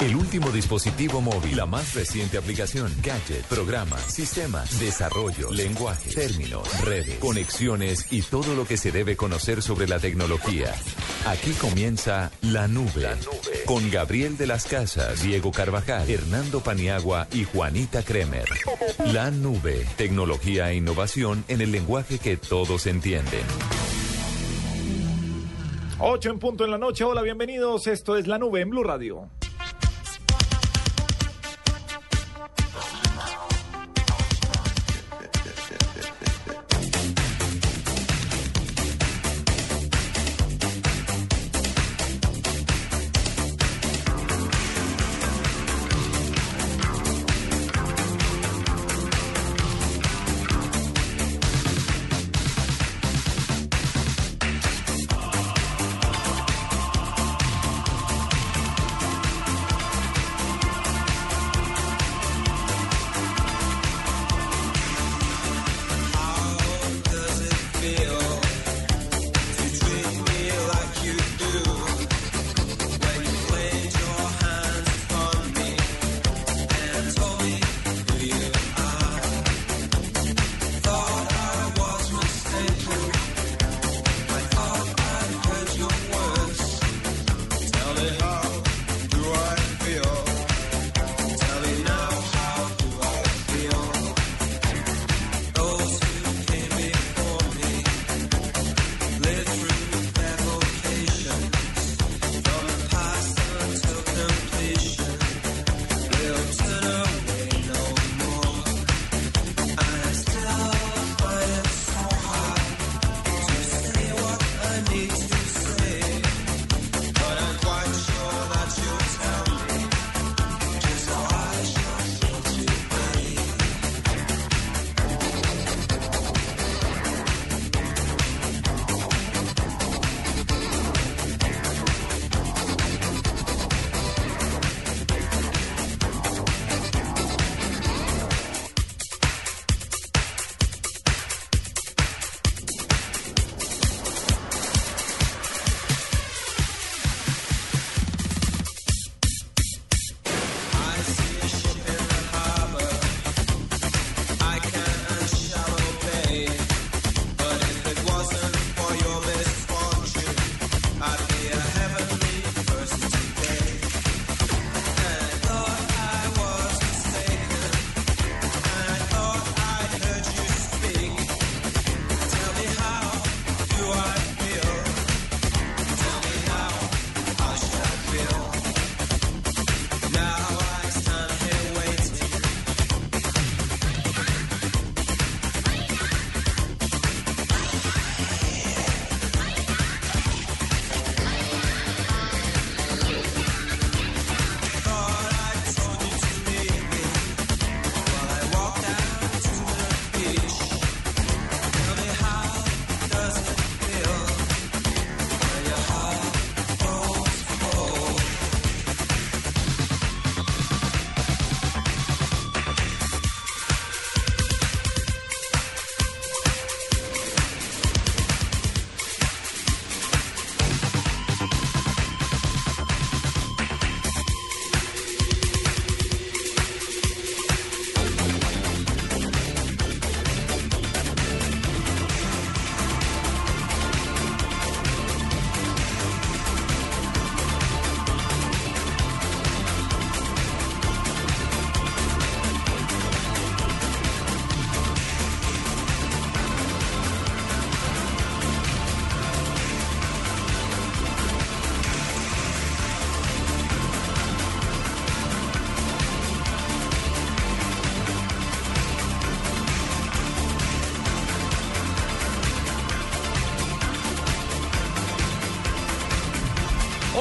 El último dispositivo móvil, la más reciente aplicación, gadget, programa, sistema, desarrollo, lenguaje, términos, redes, conexiones y todo lo que se debe conocer sobre la tecnología. Aquí comienza La Nube, la nube. con Gabriel de las Casas, Diego Carvajal, Hernando Paniagua y Juanita Kremer. La Nube, tecnología e innovación en el lenguaje que todos entienden. 8 en punto en la noche. Hola, bienvenidos. Esto es La Nube en Blue Radio.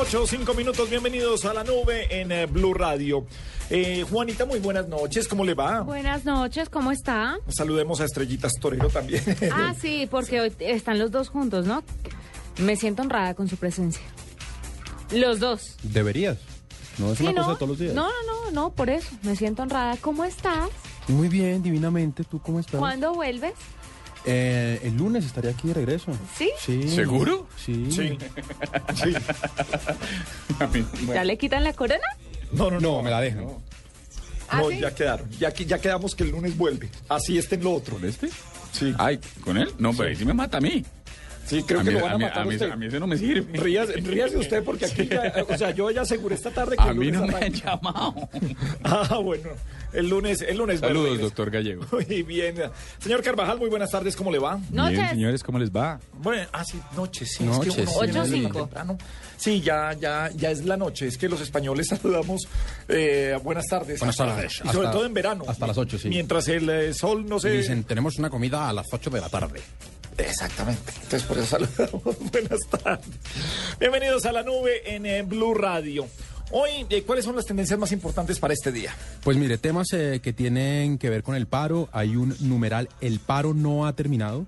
Ocho, cinco minutos, bienvenidos a la nube en eh, Blue Radio. Eh, Juanita, muy buenas noches, ¿cómo le va? Buenas noches, ¿cómo está? Saludemos a Estrellitas Torero también. Ah, sí, porque hoy están los dos juntos, ¿no? Me siento honrada con su presencia. Los dos. Deberías. No es Sí, una no, cosa de todos los días. No, no, no, no, por eso. Me siento honrada. ¿Cómo estás? Muy bien, divinamente. ¿Tú cómo estás? ¿Cuándo vuelves? Eh, el lunes estaré aquí de regreso. ¿Sí? Sí. ¿Seguro? Sí. Sí. ¿Ya le quitan la corona? No, no, no. No, me la dejan. ¿Ah, No, sí? ya quedaron. Ya, ya quedamos que el lunes vuelve. Así está en lo otro. ¿Con este? Sí. Ay, ¿con él? No, pero ahí sí me mata a mí. Sí, creo a que mí, lo van a, mí- matar a mí- usted. a mí ese no me sirve. Ríase, ríase usted porque aquí ya, o sea, yo ya aseguré esta tarde que A el mí no me han arranca. llamado. Ah, bueno. El lunes, el lunes. Saludos, doctor Gallego. Muy bien. Señor Carvajal, muy buenas tardes, ¿cómo le va? Noches. Bien, señores, ¿cómo les va? Bueno, ah, sí, noche, sí. Noche, es que uno sí. viene Ocho, cinco. Sí, ya, ya, ya es la noche. Es que los españoles saludamos eh, buenas tardes. Buenas Hasta- tardes. Y sobre Hasta- todo en verano. hasta las ocho, sí. Mientras el eh, sol no se... Dicen, tenemos una comida a las 8 de la tarde. Exactamente. Entonces por eso saludamos. Buenas tardes. Bienvenidos a la nube en eh, Blue Radio. Hoy, eh, ¿cuáles son las tendencias más importantes para este día? Pues mire, temas eh, que tienen que ver con el paro. Hay un numeral, el paro no ha terminado.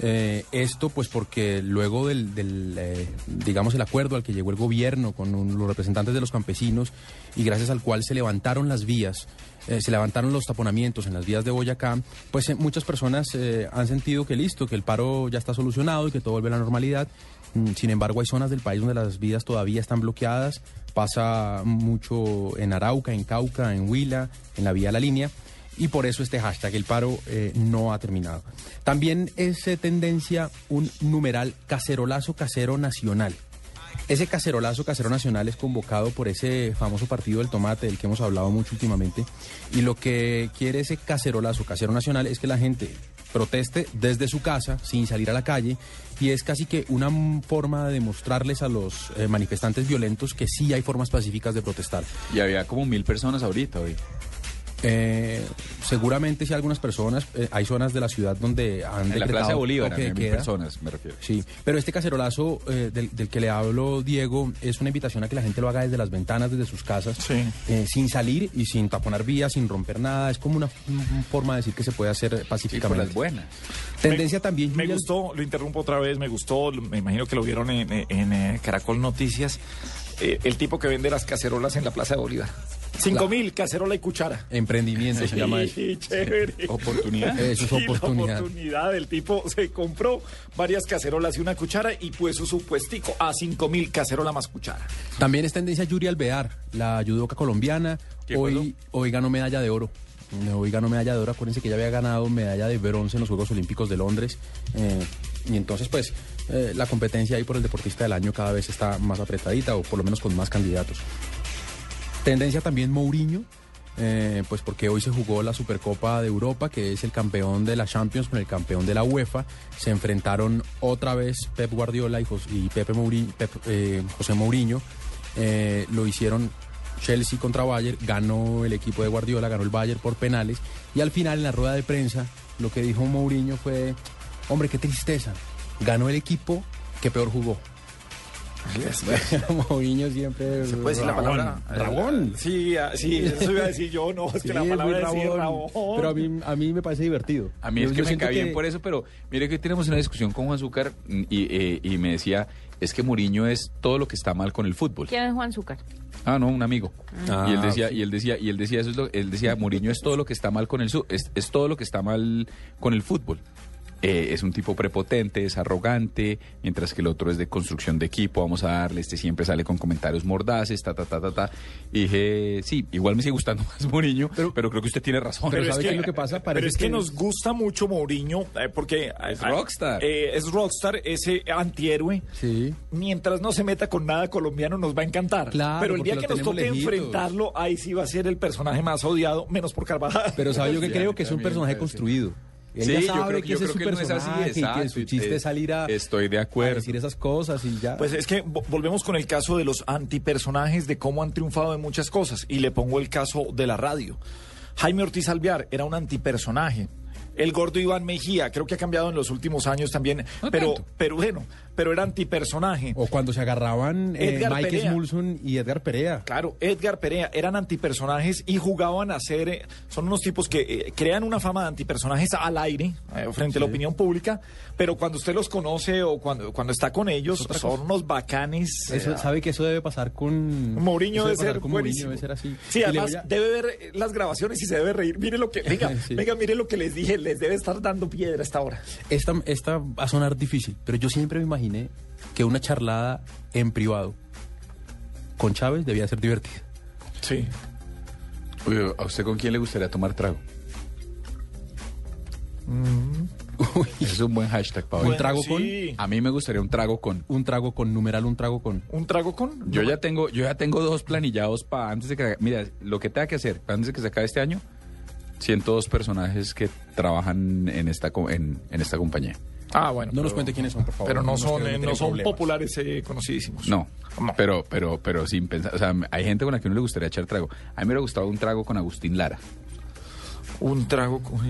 Esto pues porque luego del, digamos, el acuerdo al que llegó el gobierno con los representantes de los campesinos y gracias al cual se levantaron las vías, eh, se levantaron los taponamientos en las vías de Boyacá, pues eh, muchas personas eh, han sentido que listo, que el paro ya está solucionado y que todo vuelve a la normalidad. Mm, Sin embargo, hay zonas del país donde las vías todavía están bloqueadas. Pasa mucho en Arauca, en Cauca, en Huila, en la vía La Línea. Y por eso este hashtag, el paro no ha terminado. También es tendencia un numeral cacerolazo casero nacional. Ese cacerolazo casero nacional es convocado por ese famoso partido del tomate del que hemos hablado mucho últimamente. Y lo que quiere ese cacerolazo casero nacional es que la gente proteste desde su casa sin salir a la calle y es casi que una forma de demostrarles a los eh, manifestantes violentos que sí hay formas pacíficas de protestar. Y había como mil personas ahorita hoy. Eh, seguramente si algunas personas, eh, hay zonas de la ciudad donde han En la decretado Plaza de Bolívar, había mil queda. personas, me refiero. Sí, pero este cacerolazo eh, del, del que le hablo, Diego, es una invitación a que la gente lo haga desde las ventanas, desde sus casas, Sí. eh, sin salir y sin taponar vías, sin romper nada. Es como una, una forma de decir que se puede hacer Sí, pacíficamente. las buenas. Tendencia también, Me Julia, gustó, lo interrumpo otra vez, me gustó, me imagino que lo vieron en, en, Caracol Noticias, eh, el tipo que vende las cacerolas en la Plaza de Bolívar. Cinco mil, cacerola y cuchara. Emprendimiento se llama eso. Sí, chévere. ¿Oportunidad? Eso es la oportunidad. oportunidad. El tipo se compró varias cacerolas y una cuchara y puso su puestico a cinco mil cacerola más cuchara. También es tendencia Yuri Alvear, la judoka colombiana. Hoy, hoy ganó medalla de oro. Eh, Hoy ganó medalla de oro. Acuérdense que ella había ganado medalla de bronce en los Juegos Olímpicos de Londres. Eh, y entonces, pues, eh, la competencia ahí por el deportista del año cada vez está más apretadita o por lo menos con más candidatos. Tendencia también Mourinho. eh, pues porque hoy se jugó la Supercopa de Europa, que es el campeón de la Champions con el campeón de la UEFA. Se enfrentaron otra vez Pep Guardiola y, Pepe Mouri- Pep- eh, José Mourinho. Eh, lo hicieron Chelsea contra Bayern, ganó el equipo de Guardiola, ganó el Bayern por penales. Y al final, en la rueda de prensa, lo que dijo Mourinho fue, hombre, qué tristeza, ganó el equipo que peor jugó. Mourinho siempre... ¿Se puede decir la palabra? Rabón. Sí, ah, sí, eso iba a decir yo, no, es que Sí, la palabra es decir rabón. rabón. Pero a mí, a mí me parece divertido. A mí Yo- es que me cae bien que- por eso, pero mire que hoy tenemos una discusión con Juan Zúcar y, eh, y me decía, es que Mourinho es todo lo que está mal con el fútbol. ¿Quién es Juan Zúcar? Ah, no, un amigo. Ah, y él decía, y él decía, y él decía, eso es lo, él decía, Mourinho es todo lo que está mal con el es, es todo lo que está mal con el fútbol. Eh, es un tipo prepotente, es arrogante, mientras que el otro es de construcción de equipo, vamos a darle, este siempre sale con comentarios mordaces, ta, ta, ta, ta, ta. Y dije, sí, igual me sigue gustando más Mourinho, pero, creo que usted tiene razón. Pero ¿sabe qué es lo que pasa? pero es que, que- nos gusta mucho Mourinho, eh, porque... Es eh, rockstar. eh, es rockstar, ese antihéroe. Sí. Mientras no se meta con nada colombiano nos va a encantar. Claro, pero el día que nos toque lejitos. enfrentarlo, ahí sí va a ser el personaje más odiado, menos por Carvajal. Pero sabe yo que creo que es un personaje construido. Él Sí, ya yo creo- que yo ese es creo su que no es así, y que su chiste eh, es salir a, estoy de a acuerdo. decir esas cosas y ya. Pues es que vo- volvemos con el caso de los antipersonajes, de cómo han triunfado en muchas cosas. Y le pongo el caso de la radio. Jaime Ortiz Alvear era un antipersonaje. El gordo Iván Mejía, creo que ha cambiado en los últimos años también, No pero, tanto. pero bueno, pero era antipersonaje. o cuando se agarraban eh, Mike. Smulson y Edgar Perea. Claro, Edgar Perea eran antipersonajes y jugaban a ser, eh, son unos tipos que eh, crean una fama de antipersonajes al aire, frente a la opinión pública, pero cuando usted los conoce o cuando, cuando está con ellos, son unos bacanes. Eso, sabe que eso debe pasar con Mourinho debe ser con buenísimo. Mourinho, debe ser así. Sí, Y además a- debe ver las grabaciones y se debe reír. Mire lo que, venga, Sí. venga, mire lo que les dije, les debe estar dando piedra a esta hora. Esta, esta va a sonar difícil, pero yo siempre me imaginé que una charlada en privado con Chávez debía ser divertida. Sí. Uy, ¿A usted con quién le gustaría tomar trago? Uy, es un buen hashtag para hoy. ¿Un trago con? sí. A mí me gustaría un trago con. Un trago con numeral, un trago con. ¿Un trago con? Yo ya tengo, yo ya tengo dos planillados para antes de que mira, lo que tenga que hacer antes de que se acabe este año, 102 personajes que trabajan en esta en, en esta compañía. Ah, bueno. No nos cuente quiénes son, por favor. Pero no son, eh, no son problemas. populares eh, conocidísimos. No, No. pero pero pero sin pensar, o sea, hay gente con la que uno le gustaría echar trago. A mí me hubiera gustado un trago con Agustín Lara. Un trago con...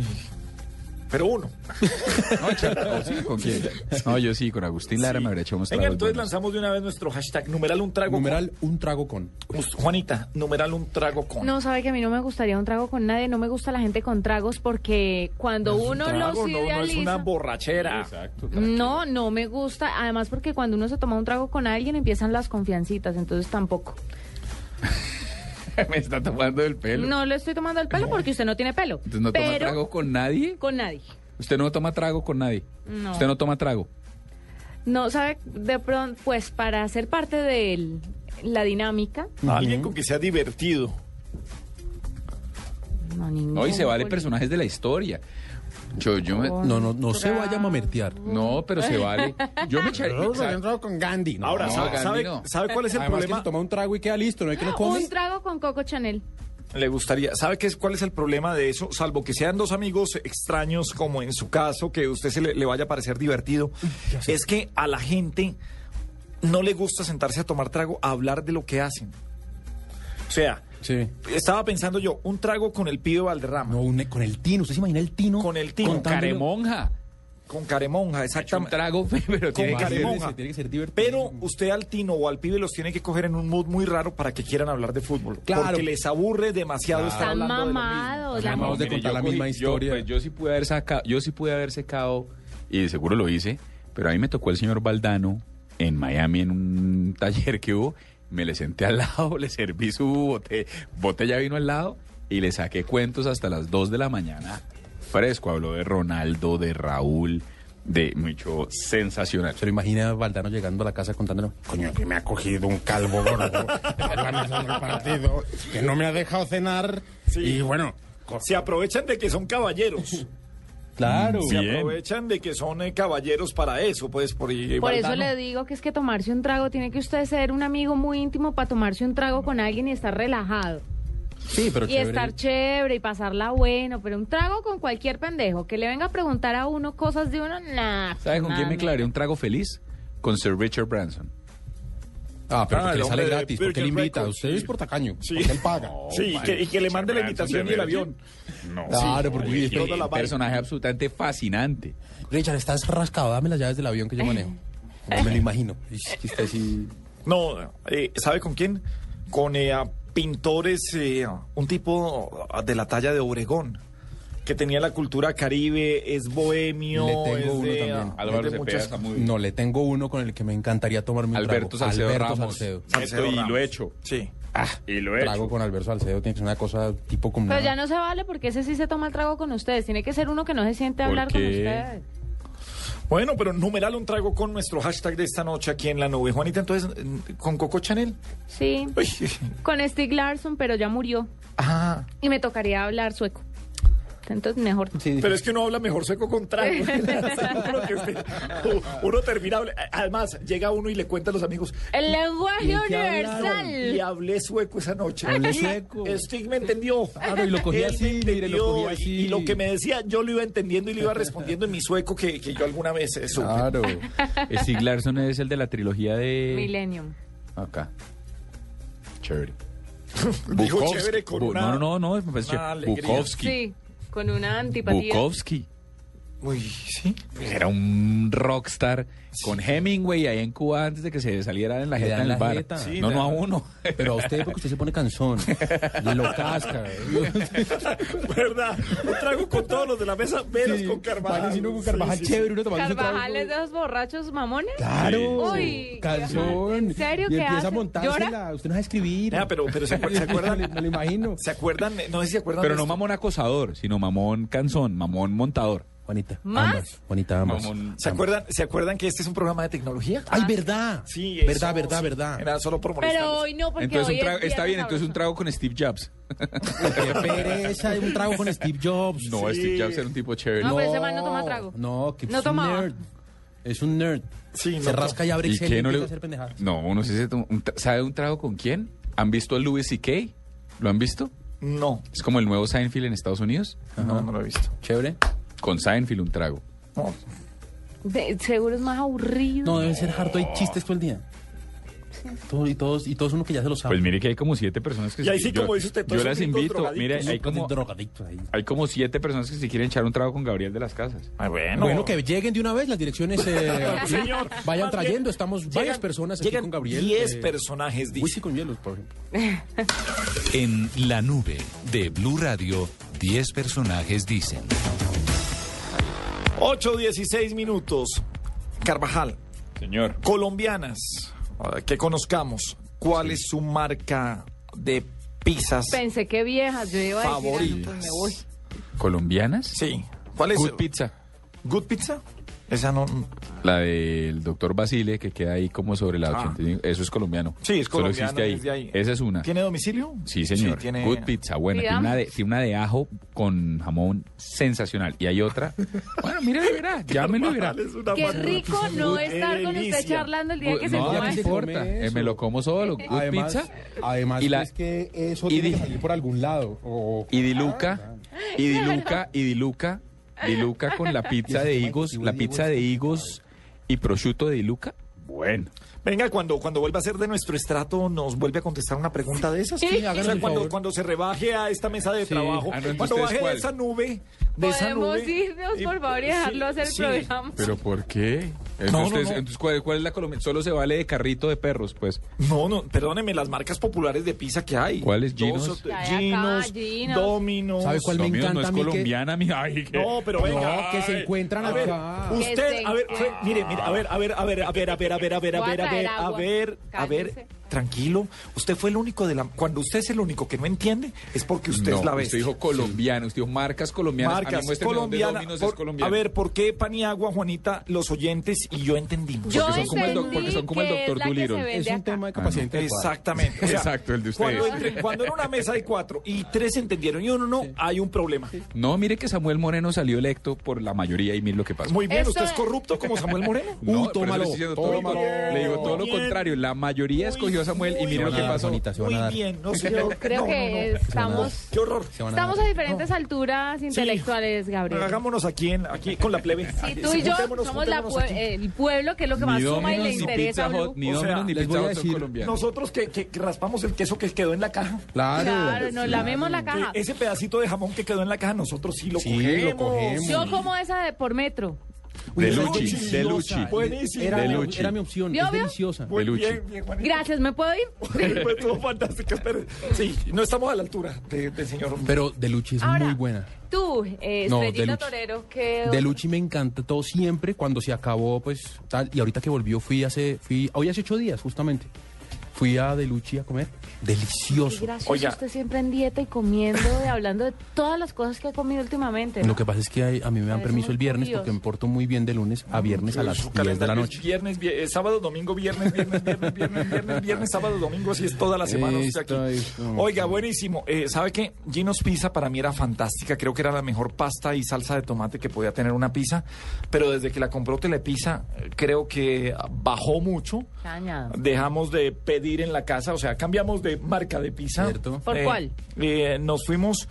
Pero uno. No, trago, sí, ¿con quién? No, yo sí, con Agustín Lara me habría Venga, tragos entonces lanzamos de una vez nuestro hashtag numeral un trago Numeral, un trago con. Juanita, numeral un trago con. No, sabe que a mí no me gustaría un trago con nadie, no me gusta la gente con tragos porque cuando No es un uno trago, los no, no es una borrachera. Exacto. No, no me gusta. Además, porque cuando uno se toma un trago con alguien empiezan las confiancitas, entonces tampoco. me está tomando el pelo. No le estoy tomando el pelo porque usted no tiene pelo. Entonces no toma pero trago con nadie. con nadie. Usted no toma trago con nadie. No. Usted no toma trago. No, sabe, de pronto, pues para ser parte de la dinámica, Alguien con que sea divertido. no, ningún. No, y se vale personajes de la historia. Yo, yo me- No, no, no se vaya a mamertear. No, pero se vale. Yo me echaría. un ¿sabe? trago con Gandhi. No, Ahora, no, ¿sabe, Gandhi sabe- no. sabe cuál es el Además que problema? se toma un trago y queda listo, ¿no es que no come? Un trago con Coco Chanel. Le gustaría. ¿Sabe qué es, cuál es el problema de eso? Salvo que sean dos amigos extraños, como en su caso, que a usted se le, le vaya a parecer divertido. Es que a la gente no le gusta sentarse a tomar trago a hablar de lo que hacen. O sea, Sí. estaba pensando yo, un trago con el pibe Valderrama, No, un- con el tino. ¿Usted se imagina el tino? Con el tino. Con caremonja. con Caremonja, Un exactamente. trago, pero tiene que ser- caremonja. Tiene que ser divertido. Pero usted al tino o al pibe los tiene que coger en un mood muy raro para que quieran hablar de fútbol. Claro. Porque les aburre demasiado estar Están hablando de lo mismo. mamados. la de contar la cogí- misma yo, historia. pues, yo sí pude haber sacado, yo sí pude haber secado y seguro lo hice, pero a mí me tocó el señor Valdano en Miami en un taller que hubo, me le senté al lado, le serví su bote- botella de vino al lado y le saqué cuentos hasta las 2 de la mañana. Fresco, habló de Ronaldo, de Raúl, de mucho sensacional. Se lo imagina Valdano llegando a la casa contándole, coño, que me ha cogido un calvo gordo en la mesa del partido, que no me ha dejado cenar, Sí. y bueno... Se aprovechan de que son caballeros. Claro. Se Bien. aprovechan de que son eh, caballeros para eso, pues por, y Por eso le digo que es que tomarse un trago, tiene que usted ser un amigo muy íntimo para tomarse un trago con alguien y estar relajado. Sí, pero y chévere. estar chévere y pasarla bueno, pero un trago con cualquier pendejo que le venga a preguntar a uno cosas de uno, nah. ¿Sabe con quién me clavé un trago feliz? Con Sir Richard Branson. Ah, pero Ah, porque el le sale gratis, porque él Virgin invita. Records, Usted sí. es por tacaño, Sí. porque él paga. Sí, y que, y que le mande la invitación y el avión. No. Claro, porque Sí, toda la un personaje absolutamente fascinante. Richard, estás rascado, dame las llaves del avión que yo manejo. No me lo imagino. Está así... No, eh, ¿sabe con quién? Con eh, pintores, eh, un tipo de la talla de Obregón, que tenía la cultura caribe, es bohemio. Le tengo es uno de, también. ah, Álvaro Cepeda muchas- está muy- No, le tengo uno con el que me encantaría tomarme un Alberto trago. Salcedo Alberto Ramos. Salcedo. Salcedo y Ramos. lo he hecho. Sí. Y lo he Trago con Alberto Salcedo tiene que ser una cosa tipo como... Pero una- ya no se vale porque ese sí se toma el trago con ustedes. Tiene que ser uno que no se siente a ¿Por hablar con ustedes. Bueno, pero numeral un trago con nuestro hashtag de esta noche aquí en la nube. Juanita, entonces, con Coco Chanel. Sí, Uy, con Stig Larsson, pero ya murió. Ah, Y me tocaría hablar sueco. Entonces mejor. Sí, pero es que uno habla mejor sueco con trago. Usted- uno termina. Además, llega uno y le cuenta a los amigos. El lenguaje ¿Y qué universal. Y hablé sueco esa noche. Hablé sueco. Stig me entendió. Claro, y lo cogí Él así, me mire, lo cogí entendió, así. Y, y lo que me decía, yo lo iba entendiendo y le iba respondiendo en mi sueco que, que yo alguna vez supe. Claro. Stieg Larsson es el de la trilogía de... Millennium. Acá. Chévere. Dijo Bukowski. chévere con una... No, no, no, me parece. Bukowski. Sí, con una antipatía. Bukowski. Uy, sí. Era un rockstar con Hemingway ahí en Cuba antes de que se saliera en la jeta en el la bar. jeta. Sí, no, no a uno. Pero a usted, porque usted se pone cansón. Y lo casca. ¿Verdad? Un trago con todos los de la mesa, menos Sí, con Carvajal. vale, si uno con Carvajal Sí, sí, chévere, uno tomando Carvajal es de esos borrachos mamones. Claro. Uy, Calzón. ¿en serio Y qué empieza hace? a montársela. ¿Llora? Usted no sabe escribir. Pero, pero ¿se, acuer- ¿se acuerdan? Me lo imagino. ¿Se acuerdan? No sé si se acuerdan. Pero no mamón acosador, sino mamón canzón, mamón montador. Juanita. ¿Más? Ambas. Juanita, ambas. Mamón. ¿Se acuerdan, ¿Se acuerdan que este es un programa de tecnología? Ay, verdad. Sí, verdad, eso, verdad, sí. verdad. Era solo por Pero molestarlos. hoy no, porque Entonces hoy un trago, es está bien, entonces un trago con Steve Jobs. Qué pereza, un trago con Steve Jobs. No, Steve Jobs era un tipo chévere. No, pero ese man no toma trago. No, que No es tomaba. un nerd. Es un nerd. Sí, Se no rasca y abre ¿Y Excel qué y no empieza le a hacer pendejadas. No, uno sí se toma un tra- ¿Sabe un trago con quién? ¿Han visto a Louis C.K.? ¿Lo han visto? No, Es como el nuevo Seinfeld en Estados Unidos. no, no lo he visto. Chévere. Con Seinfeld un trago. De- seguro es más aburrido. No, debe ser harto. Hay chistes todo el día. Todo- y todos y todos uno que ya se lo sabe. Pues mire que hay como siete personas que Y ahí sí, yo, como dice usted, yo las invito. Mire, hay como, ahí. hay como siete personas que se quieren echar un trago con Gabriel de las Casas. Ay, bueno. Bueno, que lleguen de una vez las direcciones. eh, sí, Señor, vayan trayendo. bien, Estamos llegan- varias personas aquí llegan con Gabriel. 10 eh, personajes, dice. Whisky con hielos, por ejemplo. En la nube de Blue Radio, 10 personajes dicen. 8, 16 minutos. Carvajal, Señor. colombianas, eh, que conozcamos. ¿Cuál es su marca de pizzas? Pensé que viejas, yo iba a decir, ah, no, pues me voy. ¿Colombianas? Sí. ¿Cuál es? Good Pizza. Good Pizza. Esa no. La del doctor Basile, que queda ahí como sobre la Ah. 85. Eso es colombiano. Sí, es Solo colombiano, existe ahí. Esa es una. ¿Tiene domicilio? Sí, señor. tiene- Good Pizza, buena. Tiene una, de, tiene una de ajo con jamón sensacional. Y hay otra. Bueno, mire, verá. Llámelo y verá. Qué rico no estar con usted charlando el día que se no, coma no importa. Eh, me eso. lo como solo. Good Además, Pizza. además Y la- es que eso y tiene di- que salir por algún lado. O, Y diluca, y diluca, y diluca, diluca con la pizza de higos, la pizza de higos y prosciutto de diluca. Bueno. Venga, cuando, cuando vuelva a ser de nuestro estrato, nos vuelve a contestar una pregunta de esas. Sí, háganos O sea, cuando, cuando se rebaje a esta mesa de Sí. trabajo, Ah, cuando ¿ustedes baje de cuál? esa nube, de esa Podemos nube. irnos, y- por favor, y dejarlo sí, hacer el sí. programa. ¿Pero por qué? Entonces, No, no, ustedes- no. entonces, ¿cuál, cuál es la colombiana? Solo se vale de carrito de perros, pues. No, no, perdóneme, las marcas populares de pizza que hay. ¿Cuáles? Dos Ginos? acá, Ginos, Ginos. Domino's. ¿Sabe cuál me Lo mío encanta no es a mí que- colombiana, mi ay, que- No, pero venga. No, que se ay. encuentran a ver, acá. Usted, Que se a ver, mire, mire, a ver, a ver, a ver, a ver, a ver, a ver, a ver, a ver, a ver, a ver, a ver, Cállese. Tranquilo. Usted fue el único de la. Cuando usted es el único que no entiende, es porque usted no, es la usted bestia. dijo colombiano, usted dijo marcas colombianas. a Marcas dónde colombiana. Por- es colombiano. a ver, ¿por qué Paniagua, Juanita, los oyentes y yo entendimos? Yo Porque son como el doc- entendí porque son como el que doctor se Es un acá. tema de capacidad intelectual. Exactamente. o sea, Exacto, el de ustedes. Cuando, entre- cuando en una mesa hay cuatro y tres entendieron y uno no, hay un problema. No, mire que Samuel Moreno salió electo por la mayoría y mire lo que pasó. Muy bien, Eso ¿usted es es- corrupto como Samuel Moreno? No, Uy, le tómalo, tómalo. digo todo lo contrario. La mayoría escogió Samuel y muy mire lo que pasó. Bonita, Muy bien, no señor. Creo No, que no, no. estamos, Qué horror. A estamos a diferentes alturas intelectuales, Gabriel. Hagámonos aquí, en, aquí con la plebe. Sí, tú y yo Juntémonos, somos la pue- aquí. el pueblo que es lo que más suma y le interesa ni O sea, Domino's, ni les Pizza voy a Hut son decir- colombianos. Nosotros que, que- que raspamos el queso que quedó en la caja. Claro. Claro, nos lamemos la caja. que ese pedacito de jamón que quedó en la caja, nosotros sí lo Sí, cogemos. lo cogemos. Yo como esa de por metro. De Luchi, de Luchi. Buenísimo. Era, De mi- Luchi. era mi opción. ¿Vio, es vio? deliciosa. Muy Luchi. bien, bien. Gracias, ¿me puedo ir? Fue todo fantástico. espere. Sí, no estamos a la altura de- del señor. Pero De Luchi es Ahora, muy buena. Tú, eh, No, Estrellita Deluchi. Torero, que... De Luchi me encanta todo siempre cuando se acabó, pues tal. Y ahorita que volvió fui hace, fui, hoy hace ocho días justamente. Fui a De Luchi a comer. Delicioso. Gracioso Oiga. usted siempre en dieta y comiendo y hablando de todas las cosas que ha comido últimamente. ¿no? Lo que pasa es que hay- a mí me dan permiso el viernes curioso. porque me porto muy bien de lunes a viernes a las Su 10 de la noche. es Viernes, vie- eh, sábado, domingo, viernes, viernes, viernes, viernes, viernes, viernes, sábado, domingo, así es toda la semana. aquí. Oiga, buenísimo. Eh, ¿Sabe qué? Gino's Pizza para mí era fantástica. Creo que era la mejor pasta y salsa de tomate que podía tener una pizza. Pero desde que la compró Telepizza, creo que bajó mucho. Dejamos de pedir en la casa, o sea, cambiamos de marca de pizza. Cierto. ¿Por Eh, cuál? eh, nos fuimos.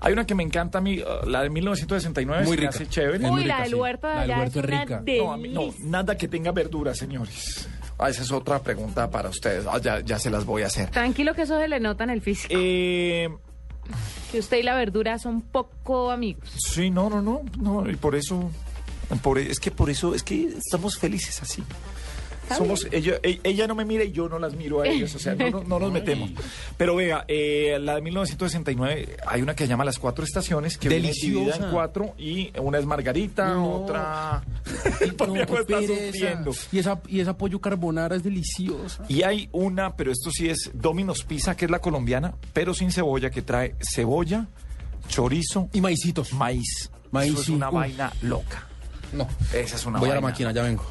Hay una que me encanta a mí, uh, la de 1969, Muy se rica. hace chévere. Es muy Uy, la rica, del sí. huerto de La del allá huerto es rica. No, a mí no, nada que tenga verduras, señores. Ah, esa es otra pregunta para ustedes. Ah, ya, ya se las voy a hacer. Tranquilo que eso se le nota en el físico. Eh, Que usted y la verdura son poco amigos. sí, no, no, no, no, y por eso, por, es que por eso, es que estamos felices así. Somos, ella, e- ella no me mira y yo no las miro a ellos, o sea, no, no- no nos metemos. Pero vea, eh, la de 1969, hay una que se llama Las Cuatro Estaciones, que Deliciosa. dividida en cuatro, y una es Margarita, No. otra... El No, está sufriendo. Y esa, y esa pollo carbonara es deliciosa. Y hay una, pero esto sí es Domino's Pizza, que es la colombiana, pero sin cebolla, que trae cebolla, chorizo, Y maicitos. maíz. Main Eso es una uf. vaina loca. No. Esa es una Voy a la máquina, ya vengo.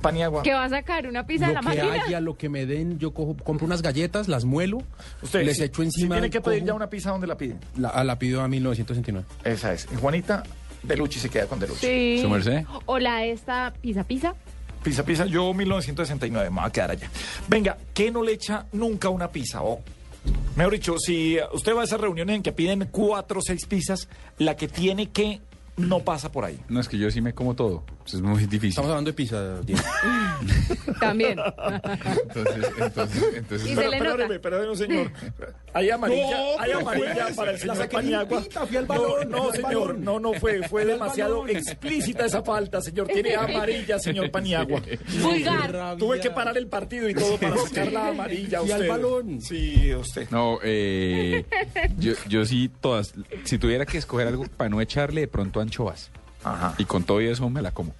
Paniagua. ¿Qué va a sacar? ¿Una pizza de Lo la que máquina? haya, lo que me den, yo cojo, compro unas galletas, las muelo, Usted les si- echo Si encima. tiene que pedir cojo- ya una pizza, ¿dónde la pide? La, ah, la pido a 1969. Esa es. Y Juanita, Deluchi se queda con Deluchi. Sí. ¿Su merced? O la de esta pizza pizza. Pizza, pizza, yo 1969, me voy a quedar allá. Venga, ¿qué no le echa nunca una pizza? O, mejor dicho, si usted va a esas reuniones en que piden cuatro o seis pizzas, la que tiene que no pasa por ahí. No, es que yo sí me como todo. Eso es muy difícil. Estamos hablando de pizza, Diego. También. Entonces, entonces. Y Pero, perdóneme, perdóneme, señor. Hay amarilla, No, hay amarilla fue- para el señor Paniagua. fui al No, balón, no, al señor, no, no fue, fue al demasiado explícita esa falta, señor. Tiene amarilla, señor Paniagua. Vulgar. Tuve que parar el partido y todo para sacar la amarilla. Fui al usted. balón. Sí, usted. No, eh, yo, yo sí, todas. Si tuviera que escoger algo para no echarle, de pronto anchoas. Ajá. Y con todo y eso me la como.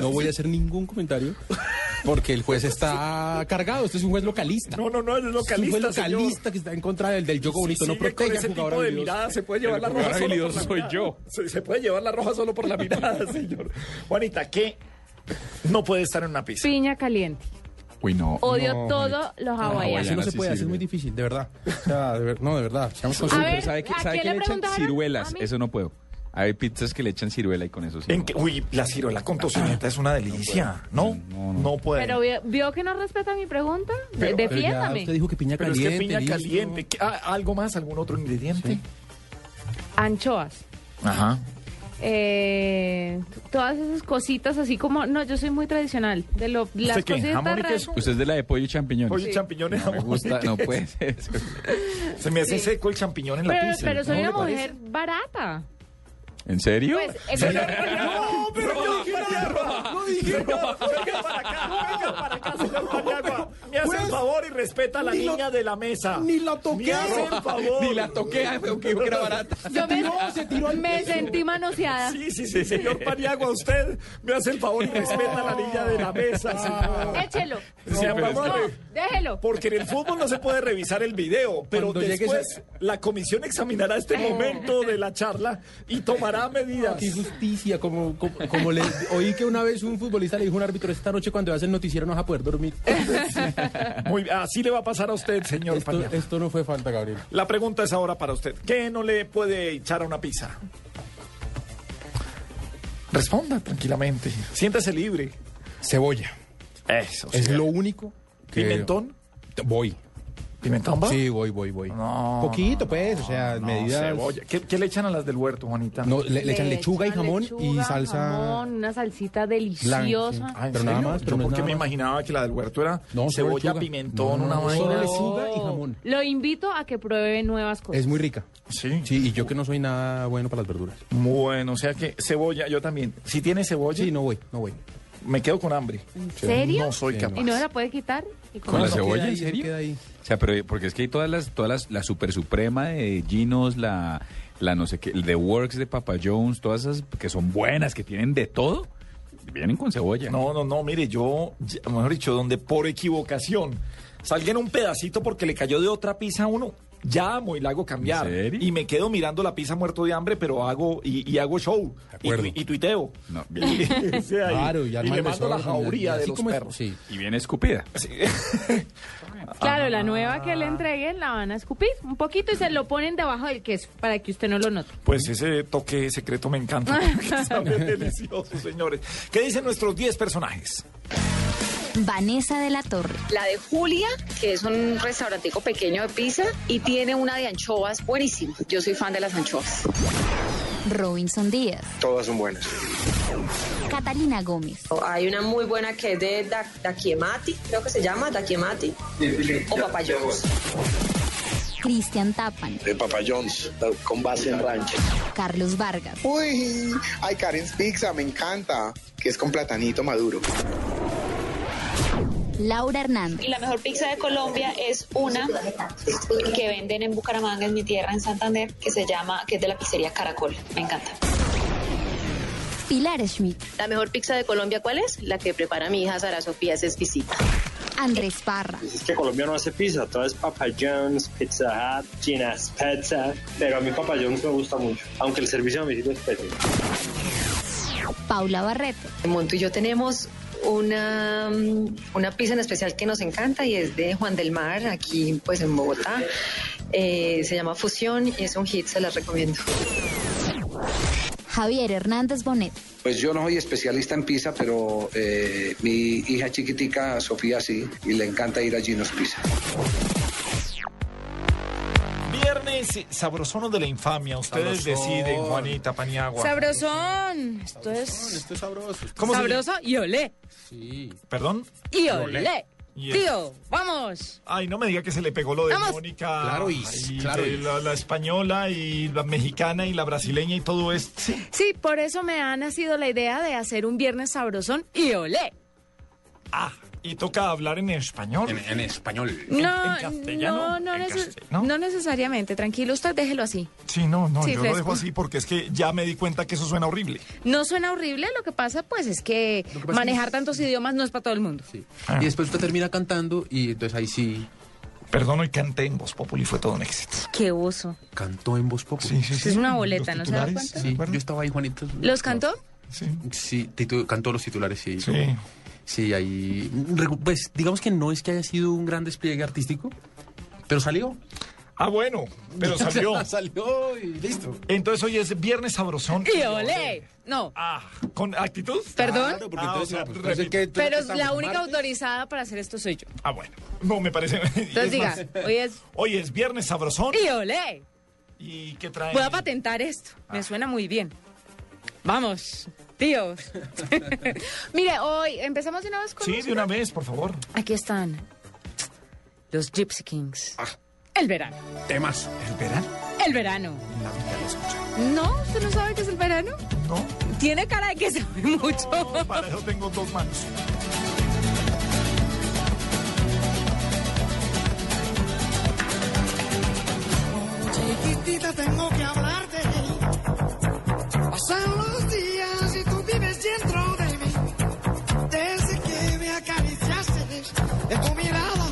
No voy a hacer ningún comentario porque el juez está cargado. Este es un juez localista. No, no, no, es Es un localista, juez localista que está en contra del, del juego bonito. Si no sigue con protege ese tipo de habilidoso. mirada, se puede llevar la roja solo por la soy mirada. yo. Se, se puede llevar la roja solo por la mirada, señor. Juanita, ¿qué no puede estar en una pizza? Piña caliente. Uy, no. Odio No, todo los Así hawaianos. no se sí puede, así es muy difícil, de verdad. O sea, de ver- no, de verdad. Seamos A ver, ¿Sabe, qué- ¿a sabe quién le le echan ciruelas? Eso no puedo. Hay pizzas que le echan ciruela y con eso sí. En que- uy, la ciruela con tocineta es una delicia, ¿no? No, No, no. puede. Pero vio, vio que no respeta mi pregunta. De- Pero- Pero ya defiéndame. usted dijo que piña Pero es caliente. que piña caliente. ¿Qué- ah, ¿Algo más? ¿Algún otro ingrediente? Anchoas. Ajá. Eh, todas esas cositas así como... No, yo soy muy tradicional. De lo, las ¿Usted qué? cositas ¿Jamón y? Usted es de la de pollo y champiñones. Oye, champiñones, No me jamón gusta, y no puede ser. Se me hace seco el champiñón en la pizza. pero soy ¿no una parece? mujer barata. ¿En serio? Pues, económica. No, pero yo dije nada. No dije nada. Venga para acá, venga para acá, señor Paniagua. Me hace el favor y respeta a la Ni lo- niña de la mesa. ni la toqué. Me hace el favor. Ni la toqué, ay, pero que era barata. Yo me, tiró, se tiró me sentí manoseada. Sí, sí, sí, señor Paniagua, usted me hace el favor y respeta a la niña de la mesa, señor. Échelo. Sí, No, déjelo. Porque en el fútbol no se puede revisar el video, pero Cuando después la comisión examinará este momento de la charla y tomará medidas. Qué justicia, como, como, como le oí que una vez un futbolista le dijo a un árbitro, esta noche cuando veas el noticiero no vas a poder dormir. Muy bien, así le va a pasar a usted, señor Esto, esto no fue falta, Gabriel. La pregunta es ahora para usted. ¿Qué no le puede echar a una pizza? Responda tranquilamente. Siéntese libre. Cebolla. Eso. Es lo único que... ¿Pimentón? Voy. ¿Pimentón va? Sí, voy, voy, voy. No, Poquito, pues, o sea, No, medidas... cebolla. ¿Qué, qué le echan a las del huerto, Juanita? No, le, le echan lechuga y jamón lechuga, y salsa... jamón, una salsita deliciosa. blanca, Ah, ¿en pero nada más, pero Yo porque me más. imaginaba que la del huerto era No, cebolla, lechuga. pimentón, No, una vaina. solo lechuga y jamón. Lo invito a que pruebe nuevas cosas. Es muy rica. Sí. Sí, y yo que no soy nada bueno para las verduras. Bueno, o sea que cebolla, yo también. Si tiene cebolla, Sí, no voy, no voy. me quedo con hambre. ¿En serio? No soy Sí, capaz. ¿Y no se la puede quitar? ¿Y ¿Con la No, cebolla, queda en serio? queda ahí. O sea, pero porque es que hay todas las, todas las, la super suprema de Ginos, la, la no sé qué, el de Works de Papa Jones, todas esas que son buenas, que tienen de todo, vienen con cebolla. No, no, no, mire, yo, mejor dicho, donde por equivocación salga en un pedacito porque le cayó de otra pizza a uno, llamo y la hago cambiar. ¿En serio? Y me quedo mirando la pizza muerto de hambre, pero hago, y, y hago show. Y, acuerdo. tui- y tuiteo. No, Y, bien. sí, ahí. Claro, y, y le mando la jauría y de los como es- perros. Sí. Y viene escupida. Sí. Claro, la nueva que le entreguen la van a escupir un poquito y se lo ponen debajo del queso para que usted no lo note. Pues ese toque secreto me encanta. sabe delicioso, señores. ¿Qué dicen nuestros 10 personajes? Vanessa de la Torre, La de Julia, que es un restaurantico pequeño de pizza y tiene una de anchoas buenísima. Yo soy fan de las anchoas. Robinson Díaz, Todas son buenas. Catalina Gómez, Hay una muy buena que es de da, Dakiemati, creo que se llama Dakiemati, o Papayos. Cristian Tapan, De Papa John's, con base en rancho. Carlos Vargas, Uy, ay, Karen's Pizza, me encanta, que es con platanito maduro. Laura Hernández, Y la mejor pizza de Colombia es una que venden en Bucaramanga, en mi tierra, en Santander, que se llama, que es de la pizzería Caracol. Me encanta. Pilar Schmidt, La mejor pizza de Colombia, ¿cuál es? La que prepara mi hija Sara Sofía, es exquisita. Andrés Parra. Es que Colombia no hace pizza, todo es Papa John's, Pizza Hut, Gina's Pizza, pero a mí Papa John's me gusta mucho, aunque el servicio a domicilio es pésimo. Paula Barreto. Monto y yo tenemos una, una pizza en especial que nos encanta y es de Juan del Mar, aquí pues en Bogotá. Eh, se llama Fusión y es un hit, se las recomiendo. Javier Hernández Bonet. Pues yo no soy especialista en pizza, pero eh, mi hija chiquitica, Sofía, sí, y le encanta ir a Gino's Pizza. Viernes sabrosón de la infamia. Ustedes Sabrosón. deciden, Juanita Paniagua. Sabrosón. Esto es Esto es sabroso. ¿Cómo se sabroso y olé. Sí. ¿Perdón? Y Olé. Tío, vamos. Ay, no me diga que se le pegó lo de Vamos. Mónica. Claro, y- y claro, de y- la, la española y la mexicana y la brasileña y todo esto. Sí. Sí, por eso me ha nacido la idea de hacer un viernes sabrosón y olé. Ah, y toca hablar en español. En, en español. No, en castellano, no, no, en neces- castellano. no necesariamente. Tranquilo, usted déjelo así. Sí, no, no, Sí, yo lo fresco. dejo así porque es que ya me di cuenta que eso suena horrible. No suena horrible, lo que pasa pues es que Lo que manejar es- tantos idiomas no es para todo el mundo. Sí. Ah. Y después usted termina cantando y entonces ahí sí Perdón, hoy canté en Voz Populi, fue todo un éxito. Qué uso. cantó en voz pop. Sí, sí, sí. Es una boleta, ¿no se da cuenta? ¿se Sí, yo estaba ahí, Juanito. ¿Los cantó? Sí. Sí, cantó los titulares, sí. Sí. Sí, ahí. Pues digamos que no es que haya sido un gran despliegue artístico, pero salió. Ah, bueno, pero salió. salió y listo. Entonces hoy es viernes sabrosón. Y olé. No, Ah, ¿con actitud? perdón. Claro, porque Ah, entonces, o sea, pues. Pero ¿Entonces la única martes? autorizada para hacer esto soy yo. Ah, bueno. No, me parece. Entonces diga, hoy es Hoy es viernes sabrosón. y olé. ¿Y qué trae? Voy a patentar esto. Me suena muy bien. Vamos, tíos. Mire, hoy empezamos de una vez con Sí, de una vez, por favor. Aquí están los Gypsy Kings. El verano. Temas. ¿El verano? El verano. La vida lo escucha. ¿No? ¿Usted no sabe qué es el verano? No, Tiene cara de que sabe mucho. para eso tengo dos manos. Chiquitita, tengo que hablarte. Pasan los días dentro de mí. Desde que me acariciaste de tu mirada,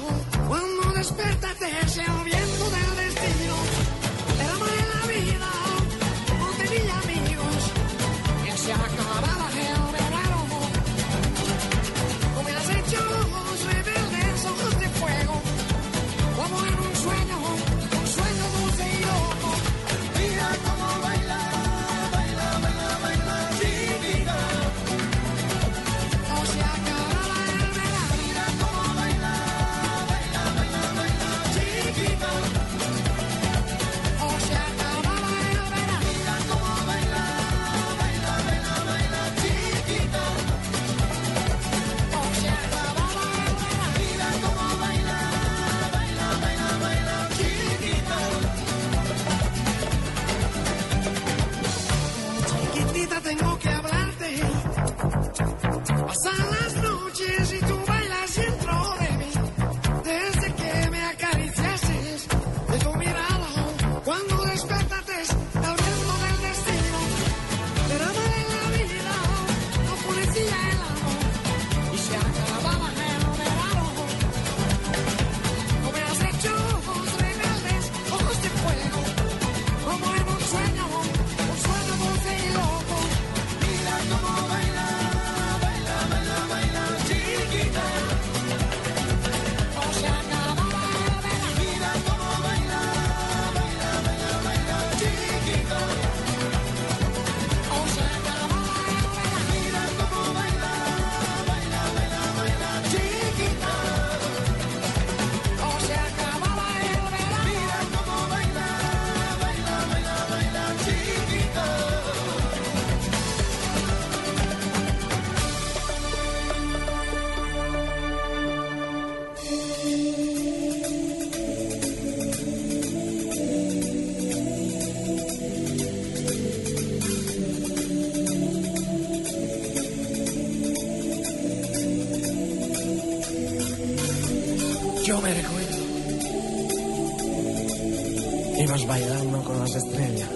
bailando con las estrellas.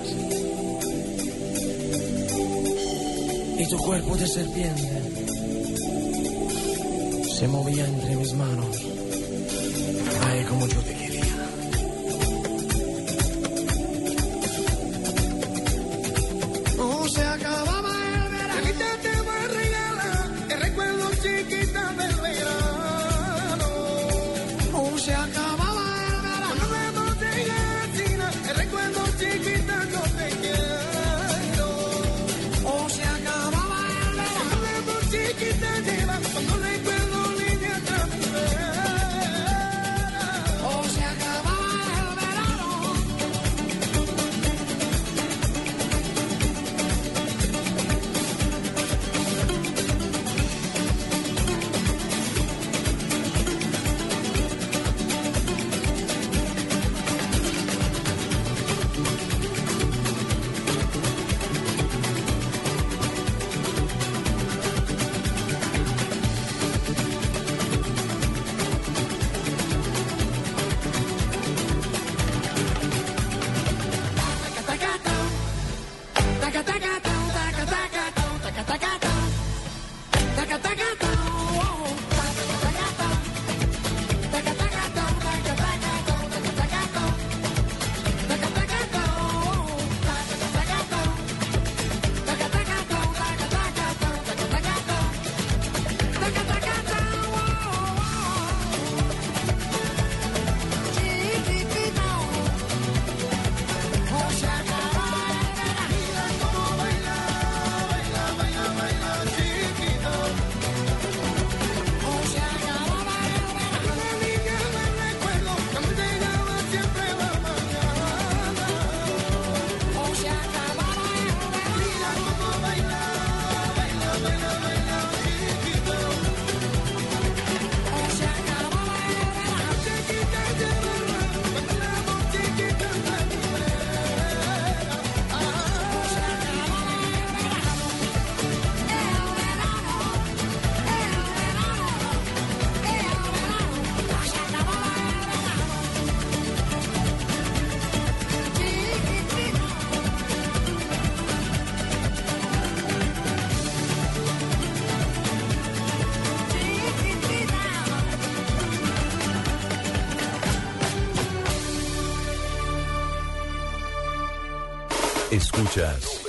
Y tu cuerpo de serpiente se movía entre mis manos.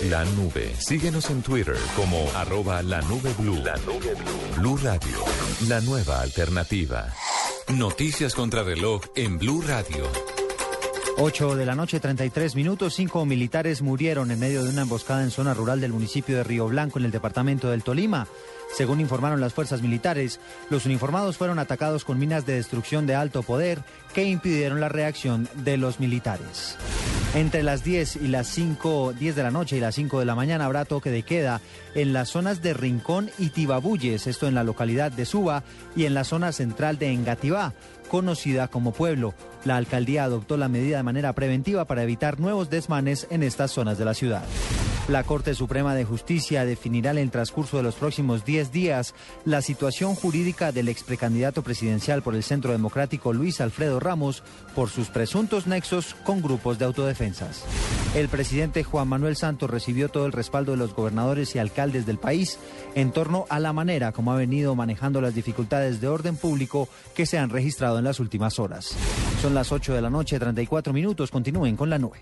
La nube. Síguenos en Twitter como arroba la nube blue. La nube blue. Blue Radio, la nueva alternativa. Noticias contra reloj en Blue Radio. 8 de la noche, 33 minutos. Cinco militares murieron en medio de una emboscada en zona rural del municipio de Río Blanco, en el departamento del Tolima. Según informaron las fuerzas militares, los uniformados fueron atacados con minas de destrucción de alto poder que impidieron la reacción de los militares. Entre las 10 y las 5, 10 de la noche y las 5 de la mañana habrá toque de queda en las zonas de Rincón y Tibabuyes, esto en la localidad de Suba y en la zona central de Engativá, conocida como pueblo. La alcaldía adoptó la medida de manera preventiva para evitar nuevos desmanes en estas zonas de la ciudad. La Corte Suprema de Justicia definirá en el transcurso de los próximos 10 días la situación jurídica del ex precandidato presidencial por el Centro Democrático Luis Alfredo Ramos por sus presuntos nexos con grupos de autodefensas. El presidente Juan Manuel Santos recibió todo el respaldo de los gobernadores y alcaldes del país en torno a la manera como ha venido manejando las dificultades de orden público que se han registrado en las últimas horas. Son las 8 de la noche, 34 minutos. Continúen con la nube.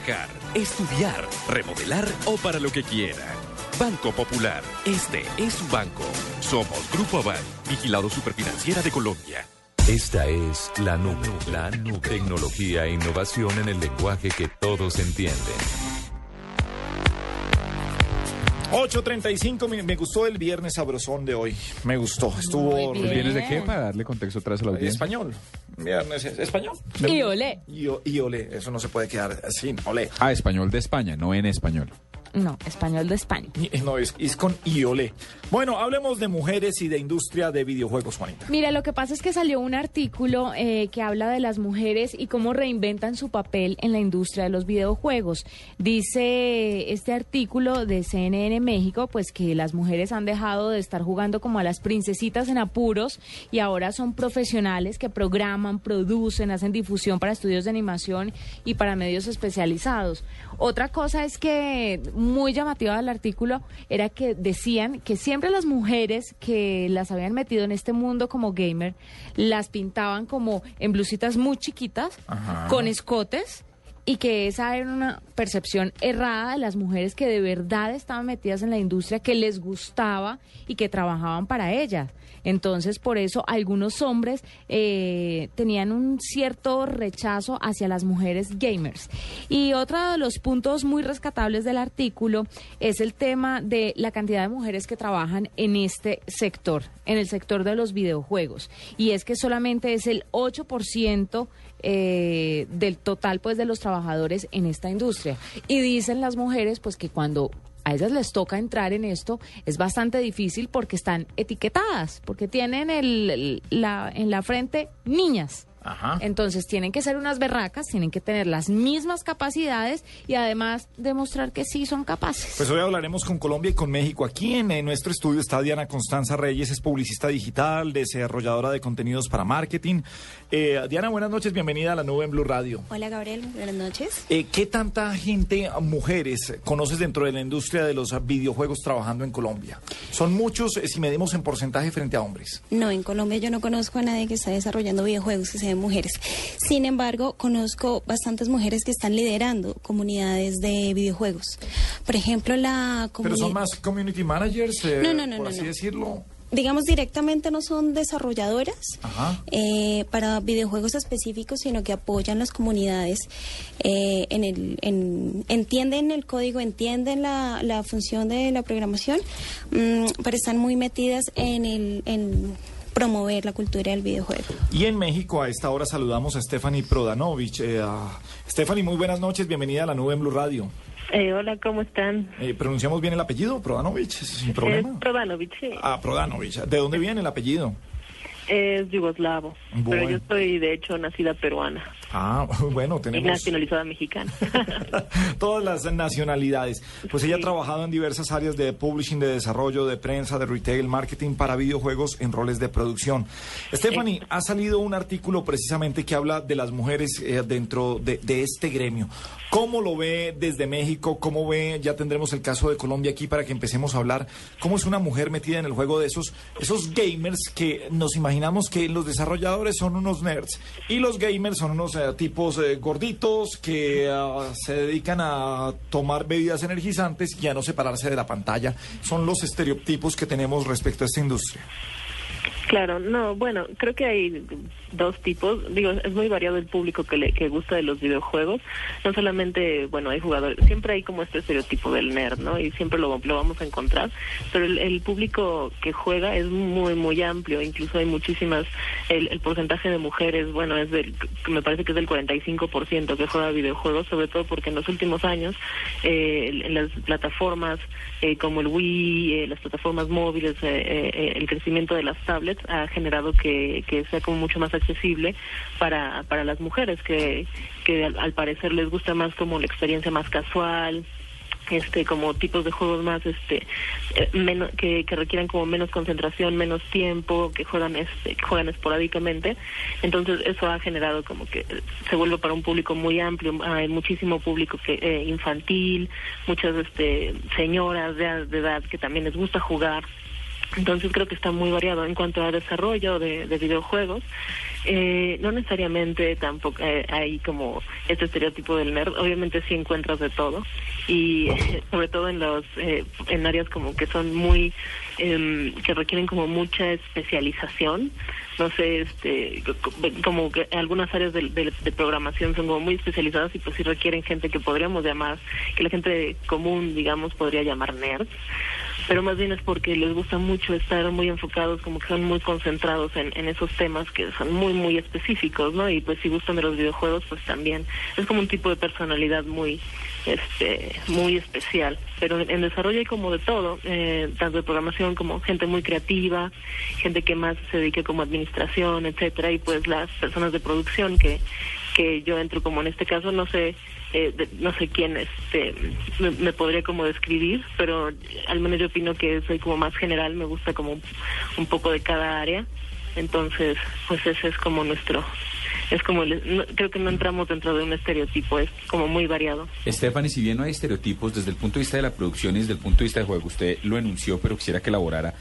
estudiar, remodelar o para lo que quiera. Banco Popular, este es su banco. Somos Grupo Aval, vigilado superfinanciera de Colombia. Esta es la nube, la nube. Tecnología e innovación en el lenguaje que todos entienden. 8.35, me, me gustó el viernes sabrosón de hoy. Me gustó, estuvo... ¿El viernes de qué? Para darle contexto vez a la audiencia. Español. Viernes es- español. Y olé. Y, y olé, eso no se puede quedar así, olé. Ah, español de España, no en español. No, español de España. Y- No, es, es con IOLE. Bueno, hablemos de mujeres y de industria de videojuegos, Juanita. Mira, lo que pasa es que salió un artículo eh, que habla de las mujeres y cómo reinventan su papel en la industria de los videojuegos. Dice este artículo de CNN México, pues que las mujeres han dejado de estar jugando como a las princesitas en apuros y ahora son profesionales que programan, producen, hacen difusión para estudios de animación y para medios especializados. Otra cosa es que muy llamativa del artículo era que decían que siempre las mujeres que las habían metido en este mundo como gamer las pintaban como en blusitas muy chiquitas, Ajá. con escotes. Y que esa era una percepción errada de las mujeres que de verdad estaban metidas en la industria, que les gustaba y que trabajaban para ellas. Entonces, por eso algunos hombres eh, tenían un cierto rechazo hacia las mujeres gamers. Y otro de los puntos muy rescatables del artículo es el tema de la cantidad de mujeres que trabajan en este sector, en el sector de los videojuegos. Y es que solamente es el 8% eh, del total pues de los trabajadores en esta industria. Y dicen las mujeres pues que cuando a ellas les toca entrar en esto es bastante difícil porque están etiquetadas, porque tienen el, la, en la frente niñas. Entonces tienen que ser unas berracas, tienen que tener las mismas capacidades y además demostrar que sí son capaces. Pues hoy hablaremos con Colombia y con México. Aquí en, nuestro estudio está Diana Constanza Reyes, es publicista digital, desarrolladora de contenidos para marketing. Eh, Diana, buenas noches, bienvenida a la nube en Blue Radio. Hola Gabriel, buenas noches. Eh, ¿Qué tanta gente, mujeres, conoces dentro de la industria de los videojuegos trabajando en Colombia? Son muchos eh, si medimos en porcentaje frente a hombres. No, en Colombia yo no conozco a nadie que está desarrollando videojuegos que mujeres. Sin embargo, conozco bastantes mujeres que están liderando comunidades de videojuegos. Por ejemplo, la Pero son comunidad... más community managers, eh, No, no, no, por así decirlo. Digamos, directamente no son desarrolladoras eh, para videojuegos específicos, sino que apoyan las comunidades, eh, en el, en- entienden el código, entienden la, la función de la programación, mm, pero están muy metidas en, el, en promover la cultura del videojuego. Y en México a esta hora saludamos a Stephanie Prodanovich. Eh, a- Stephanie, muy buenas noches, bienvenida a la nube en Blue Radio. Eh, hola, ¿cómo están? Eh, ¿Pronunciamos bien el apellido, Prodanovich? Sin problema. Prodanovich, sí. Ah, Prodanovich. ¿De dónde viene el apellido? Es yugoslavo. Pero yo soy, de hecho, nacida peruana Ah, bueno, y tenemos nacionalizada mexicana. todas las nacionalidades. Pues ella ha trabajado en diversas áreas de publishing, de desarrollo, de prensa, de retail, marketing para videojuegos en roles de producción. Stephanie, ha salido un artículo precisamente que habla de las mujeres eh, dentro de, de este gremio. ¿Cómo lo ve desde México? ¿Cómo ve? Ya tendremos el caso de Colombia aquí para que empecemos a hablar. ¿Cómo es una mujer metida en el juego de esos, esos gamers que nos imaginamos que los desarrolladores son unos nerds y los gamers son unos eh, tipos eh, gorditos que ah, se dedican a tomar bebidas energizantes y a no separarse de la pantalla? Son los estereotipos que tenemos respecto a esta industria. Claro, no, bueno, creo que hay dos tipos. Digo, es muy variado el público que le que gusta de los videojuegos. No solamente, bueno, hay jugadores, siempre hay como este estereotipo del nerd, ¿no? Y siempre lo, lo vamos a encontrar. Pero el, público que juega es muy, muy amplio. Incluso hay muchísimas, el, porcentaje de mujeres, bueno, es del, me parece que es del 45% que juega videojuegos, sobre todo porque en los últimos años, eh, las plataformas eh, como el Wii, eh, las plataformas móviles, eh, eh, el crecimiento de las tablets ha generado que, que sea como mucho más accesible para, para las mujeres que, que al, parecer les gusta más como la experiencia más casual este como tipos de juegos más este eh, menos que, que requieran como menos concentración menos tiempo que juegan este que juegan esporádicamente. Entonces eso ha generado como que se vuelve para un público muy amplio. Hay muchísimo público que eh, infantil muchas este señoras de, de edad que también les gusta jugar entonces creo que está muy variado en cuanto a desarrollo de, de videojuegos. Eh, no necesariamente tampoco eh, hay como este estereotipo del nerd. Obviamente sí encuentras de todo y sobre todo en los eh, en áreas como que son muy em, que requieren como mucha especialización. No sé, este co- co- como que algunas áreas de, de- de programación son como muy especializadas y pues sí requieren gente que podríamos llamar que la gente común digamos podría llamar nerds pero más bien es porque les gusta mucho estar muy enfocados, como que son muy concentrados en, en esos temas que son muy, muy específicos, ¿no? Y pues si gustan de los videojuegos, pues también es como un tipo de personalidad muy, este, muy especial. Pero en, en desarrollo hay como de todo, eh, tanto de programación como gente muy creativa, gente que más se dedica como administración, etcétera, y pues las personas de producción que que yo entro como en este caso no sé eh, de- no sé quién este me, me podría como describir pero al menos yo opino que soy como más general me gusta como un, poco de cada área. Entonces pues ese es como nuestro es como el- no- creo que no entramos dentro de un estereotipo es como muy variado. Stephanie, si bien no hay estereotipos desde el punto de vista de la producción y desde el punto de vista del juego, usted lo enunció, pero quisiera que elaborara.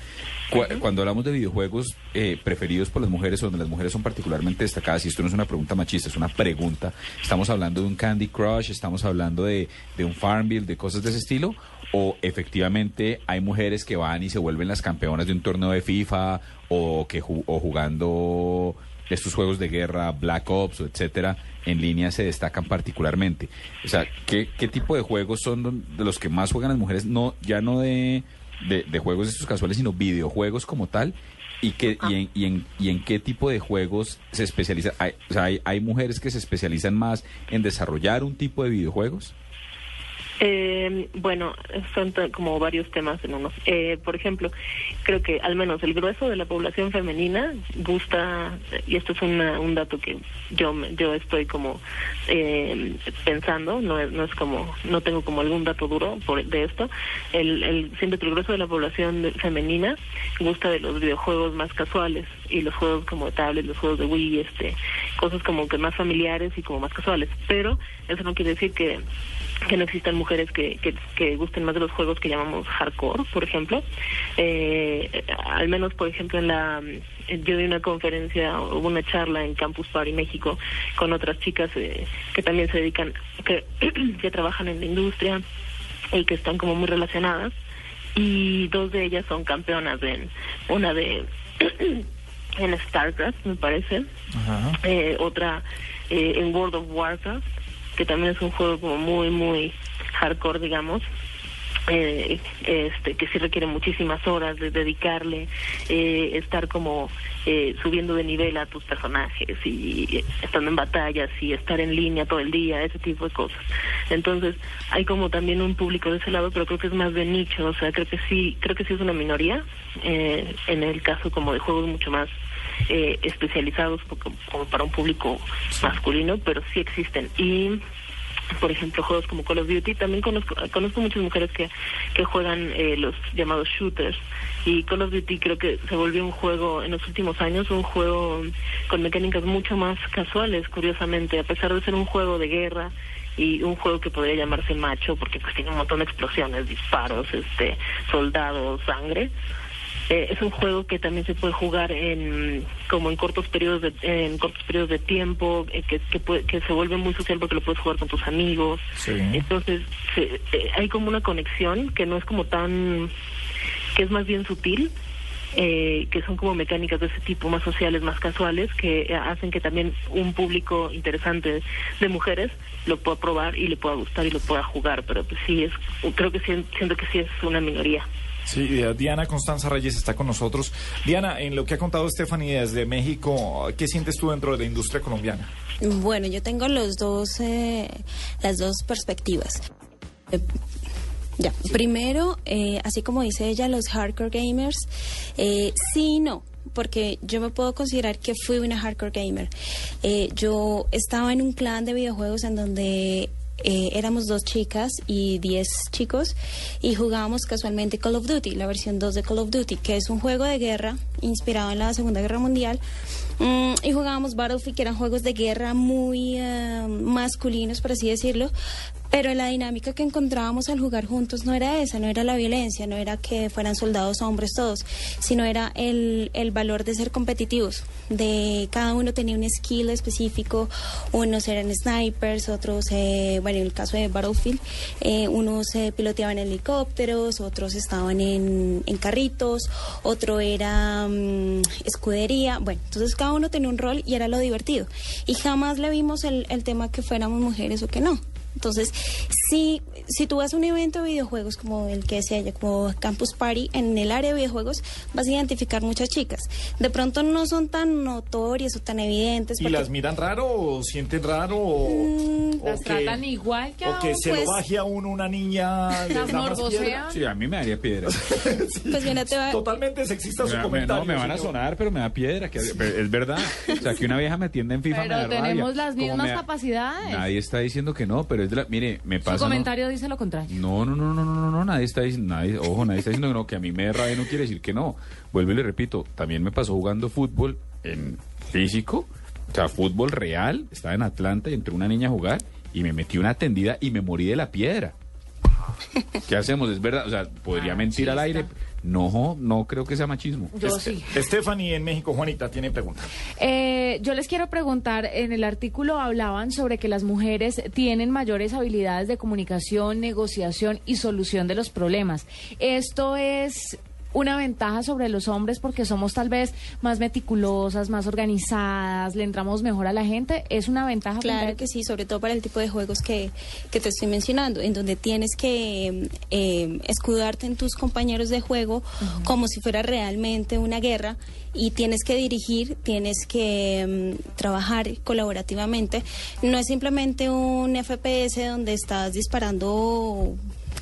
Cu- Cuando hablamos de videojuegos eh, preferidos por las mujeres, o donde las mujeres son particularmente destacadas, y esto no es una pregunta machista, es una pregunta, estamos hablando de un Candy Crush, estamos hablando de, de un Farmville, de cosas de ese estilo, o efectivamente hay mujeres que van y se vuelven las campeonas de un torneo de FIFA, o, que o jugando estos juegos de guerra, Black Ops, etcétera, en línea se destacan particularmente. O sea, ¿qué, qué tipo de juegos son de los que más juegan las mujeres? No, ya no de, de, de juegos estos casuales, sino videojuegos como tal. ¿Y, qué, y, en, y, en, ¿Y en qué tipo de juegos se especializan? Hay, o sea, hay, hay mujeres que se especializan más en desarrollar un tipo de videojuegos? Eh, bueno, son como varios temas en uno. Eh, por ejemplo, creo que al menos el grueso de la población femenina gusta, y esto es una- un dato que yo yo estoy como eh, pensando, no es, no es como, no tengo como algún dato duro por, de esto. El, el, siento que el grueso de la población femenina gusta de los videojuegos más casuales y los juegos como de tablet, los juegos de Wii, este, cosas como que más familiares y como más casuales. Pero eso no quiere decir que que no existan mujeres que, que, que gusten más de los juegos que llamamos hardcore, por ejemplo. Eh, al menos, por ejemplo, en la yo di una conferencia, hubo una charla en Campus Party México con otras chicas eh, que también se dedican, que, que trabajan en la industria y que están como muy relacionadas. Y dos de ellas son campeonas en una de en StarCraft, me parece, eh, otra eh, en World of Warcraft, que también es un juego como muy, muy hardcore, digamos. Eh, este que sí requiere muchísimas horas de dedicarle eh, estar como eh, subiendo de nivel a tus personajes y estando en batallas y estar en línea todo el día ese tipo de cosas. Entonces hay como también un público de ese lado pero creo que es más de nicho o sea creo que sí creo que sí es una minoría eh, en el caso como de juegos mucho más eh, especializados como, como para un público masculino pero sí existen. Y por ejemplo, juegos como Call of Duty. También conozco, conozco muchas mujeres que, que juegan eh, los llamados shooters. Y Call of Duty creo que se volvió un juego en los últimos años, un juego con mecánicas mucho más casuales, curiosamente, a pesar de ser un juego de guerra y un juego que podría llamarse macho porque pues tiene un montón de explosiones, disparos, este, soldados, sangre. Eh, es un juego que también se puede jugar en como en cortos periodos de en cortos periodos de tiempo eh, que que, puede- que se vuelve muy social porque lo puedes jugar con tus amigos. Entonces se- eh, hay como una conexión que no es como tan que es más bien sutil eh, que son como mecánicas de ese tipo más sociales más casuales que eh, hacen que también un público interesante de mujeres lo pueda probar y le pueda gustar y lo pueda jugar. Pero pues sí es creo que siento que sí es una minoría Sí, eh, Diana Constanza Reyes está con nosotros. Diana, en lo que ha contado Stephanie desde México, ¿qué sientes tú dentro de la industria colombiana? Bueno, yo tengo los dos, eh, las dos perspectivas. Eh, ya, primero, eh, así como dice ella, los hardcore gamers, eh, sí y no. Porque yo me puedo considerar que fui una hardcore gamer. Eh, yo estaba en un clan de videojuegos en donde eh, éramos dos chicas y diez chicos y jugábamos casualmente Call of Duty, la versión 2 de Call of Duty, que es un juego de guerra inspirado en la Segunda Guerra Mundial. Mm, y jugábamos Battlefield, que eran juegos de guerra muy eh, masculinos, por así decirlo. Pero la dinámica que encontrábamos al jugar juntos no era esa, no era la violencia, no era que fueran soldados hombres todos, sino era el, el valor de ser competitivos, de cada uno tenía un skill específico, unos eran snipers, otros, eh, bueno, en el caso de Battlefield, eh, unos eh, piloteaban helicópteros, otros estaban en, en carritos, otro era mm, escudería, bueno, entonces cada uno tenía un rol y era lo divertido. Y jamás le vimos el, el tema que fuéramos mujeres o que no. Entonces, si, si tú vas a un evento de videojuegos como el que se haya, como Campus Party, en el área de videojuegos vas a identificar muchas chicas. De pronto no son tan notorias o tan evidentes. ¿Y porque- las miran raro o sienten raro o, o Las que, tratan igual que a o que se pues- lo baje a uno una niña? Las morbosean. Sí, a mí me daría piedra. Pues mira, te va- Totalmente sexista su Me- me- comentario. no, me van a sonar, pero me da piedra. que- es verdad. O sea, que una vieja me tienda en FIFA me da Pero rabia. tenemos las mismas me capacidades. Nadie está diciendo que no, pero es de la... Mire, me Su pasa... ¿no? comentario dice lo contrario. No, no, no, no, no, no, no, nadie está diciendo, nadie, ojo, nadie está diciendo que no, que a mí me dé rabia no quiere decir que no. Vuelvo y le repito, también me pasó jugando fútbol en físico, o sea, fútbol real, estaba en Atlanta y entró una niña a jugar y me metí una tendida y me morí de la piedra. ¿Qué hacemos? Es verdad, o sea, podría mentir al aire. No, no creo que sea machismo. Yo sí. Stephanie en México, Juanita, tiene pregunta. Eh, yo les quiero preguntar, en el artículo hablaban sobre que las mujeres tienen mayores habilidades de comunicación, negociación y solución de los problemas. ¿Esto es una ventaja sobre los hombres porque somos tal vez más meticulosas, más organizadas, le entramos mejor a la gente? ¿Es una ventaja? Claro que sí, sobre todo para el tipo de juegos que, que te estoy mencionando, en donde tienes que eh, escudarte en tus compañeros de juego como si fuera realmente una guerra y tienes que dirigir, tienes que mm, trabajar colaborativamente. No es simplemente un FPS donde estás disparando